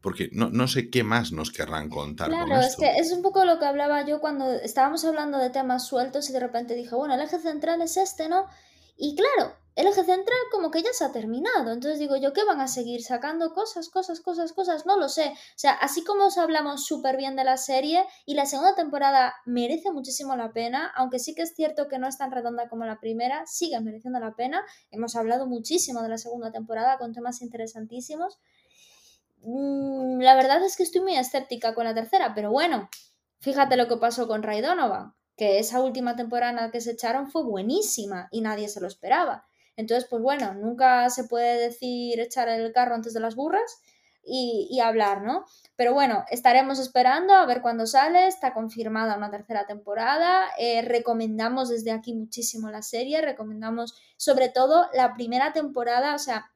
porque no, no sé qué más nos querrán contar. Claro, es que es un poco lo que hablaba yo cuando estábamos hablando de temas sueltos y de repente dije, bueno, el eje central es este, ¿no? Y claro, el eje central como que ya se ha terminado. Entonces digo yo, ¿qué van a seguir sacando cosas, cosas, cosas, cosas? No lo sé. O sea, así como os hablamos súper bien de la serie y la segunda temporada merece muchísimo la pena, aunque sí que es cierto que no es tan redonda como la primera, sigue mereciendo la pena. Hemos hablado muchísimo de la segunda temporada con temas interesantísimos. Mm, la verdad es que estoy muy escéptica con la tercera, pero bueno, fíjate lo que pasó con Ray Donovan, que esa última temporada que se echaron fue buenísima y nadie se lo esperaba. Entonces, pues bueno, nunca se puede decir echar el carro antes de las burras y, hablar, ¿no? Pero bueno, estaremos esperando a ver cuándo sale. Está confirmada una tercera temporada. Eh, recomendamos desde aquí muchísimo la serie. Recomendamos sobre todo la primera temporada. O sea,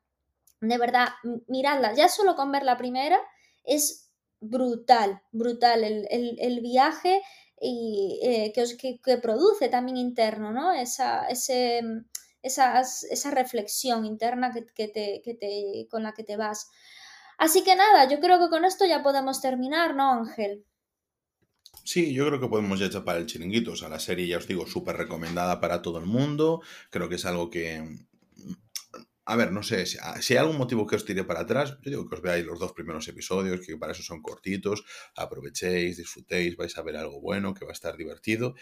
de verdad, miradla. Ya solo con ver la primera es brutal, brutal el, viaje y, eh, que, que, produce también interno, ¿no? Esa, ese esa reflexión interna que, te, con la que te vas. Así que nada, yo creo que con esto ya podemos terminar, ¿no, Ángel? Sí, yo creo que podemos ya chapar el chiringuito. O sea, la serie, ya os digo, súper recomendada para todo el mundo. Creo que es algo que. A ver, no sé, si, hay algún motivo que os tire para atrás, yo digo que os veáis los dos primeros episodios, que para eso son cortitos, aprovechéis, disfrutéis, vais a ver algo bueno, que va a estar divertido,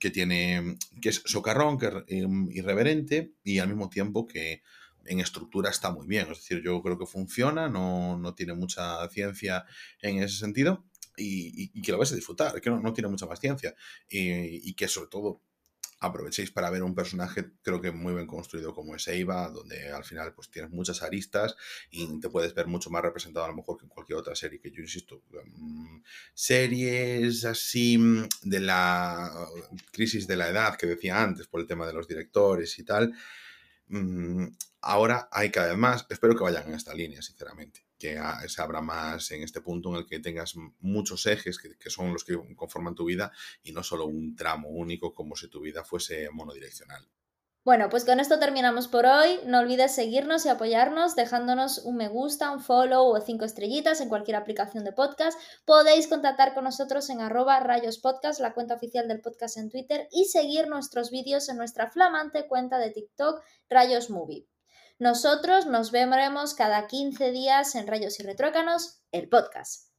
que tiene, que es socarrón, que es irreverente y al mismo tiempo que en estructura está muy bien. Es decir, yo creo que funciona, no, no tiene mucha ciencia en ese sentido y, que lo vais a disfrutar, que no, tiene mucha más ciencia y, que sobre todo aprovechéis para ver un personaje creo que muy bien construido como es Eva, donde al final pues tienes muchas aristas y te puedes ver mucho más representado a lo mejor que en cualquier otra serie que yo insisto. Mm, series así mm, de la crisis de la edad que decía antes por el tema de los directores y tal. Mm, ahora hay cada vez más, espero que vayan en esta línea, sinceramente que se abra más en este punto en el que tengas muchos ejes que, son los que conforman tu vida y no solo un tramo único como si tu vida fuese monodireccional. Bueno, pues con esto terminamos por hoy. No olvides seguirnos y apoyarnos dejándonos un me gusta, un follow o cinco estrellitas en cualquier aplicación de podcast. Podéis contactar con nosotros en arroba rayospodcast, la cuenta oficial del podcast en Twitter, y seguir nuestros vídeos en nuestra flamante cuenta de TikTok Rayos Movie. Nosotros nos veremos cada 15 días en Rayos y Retrócanos, el podcast.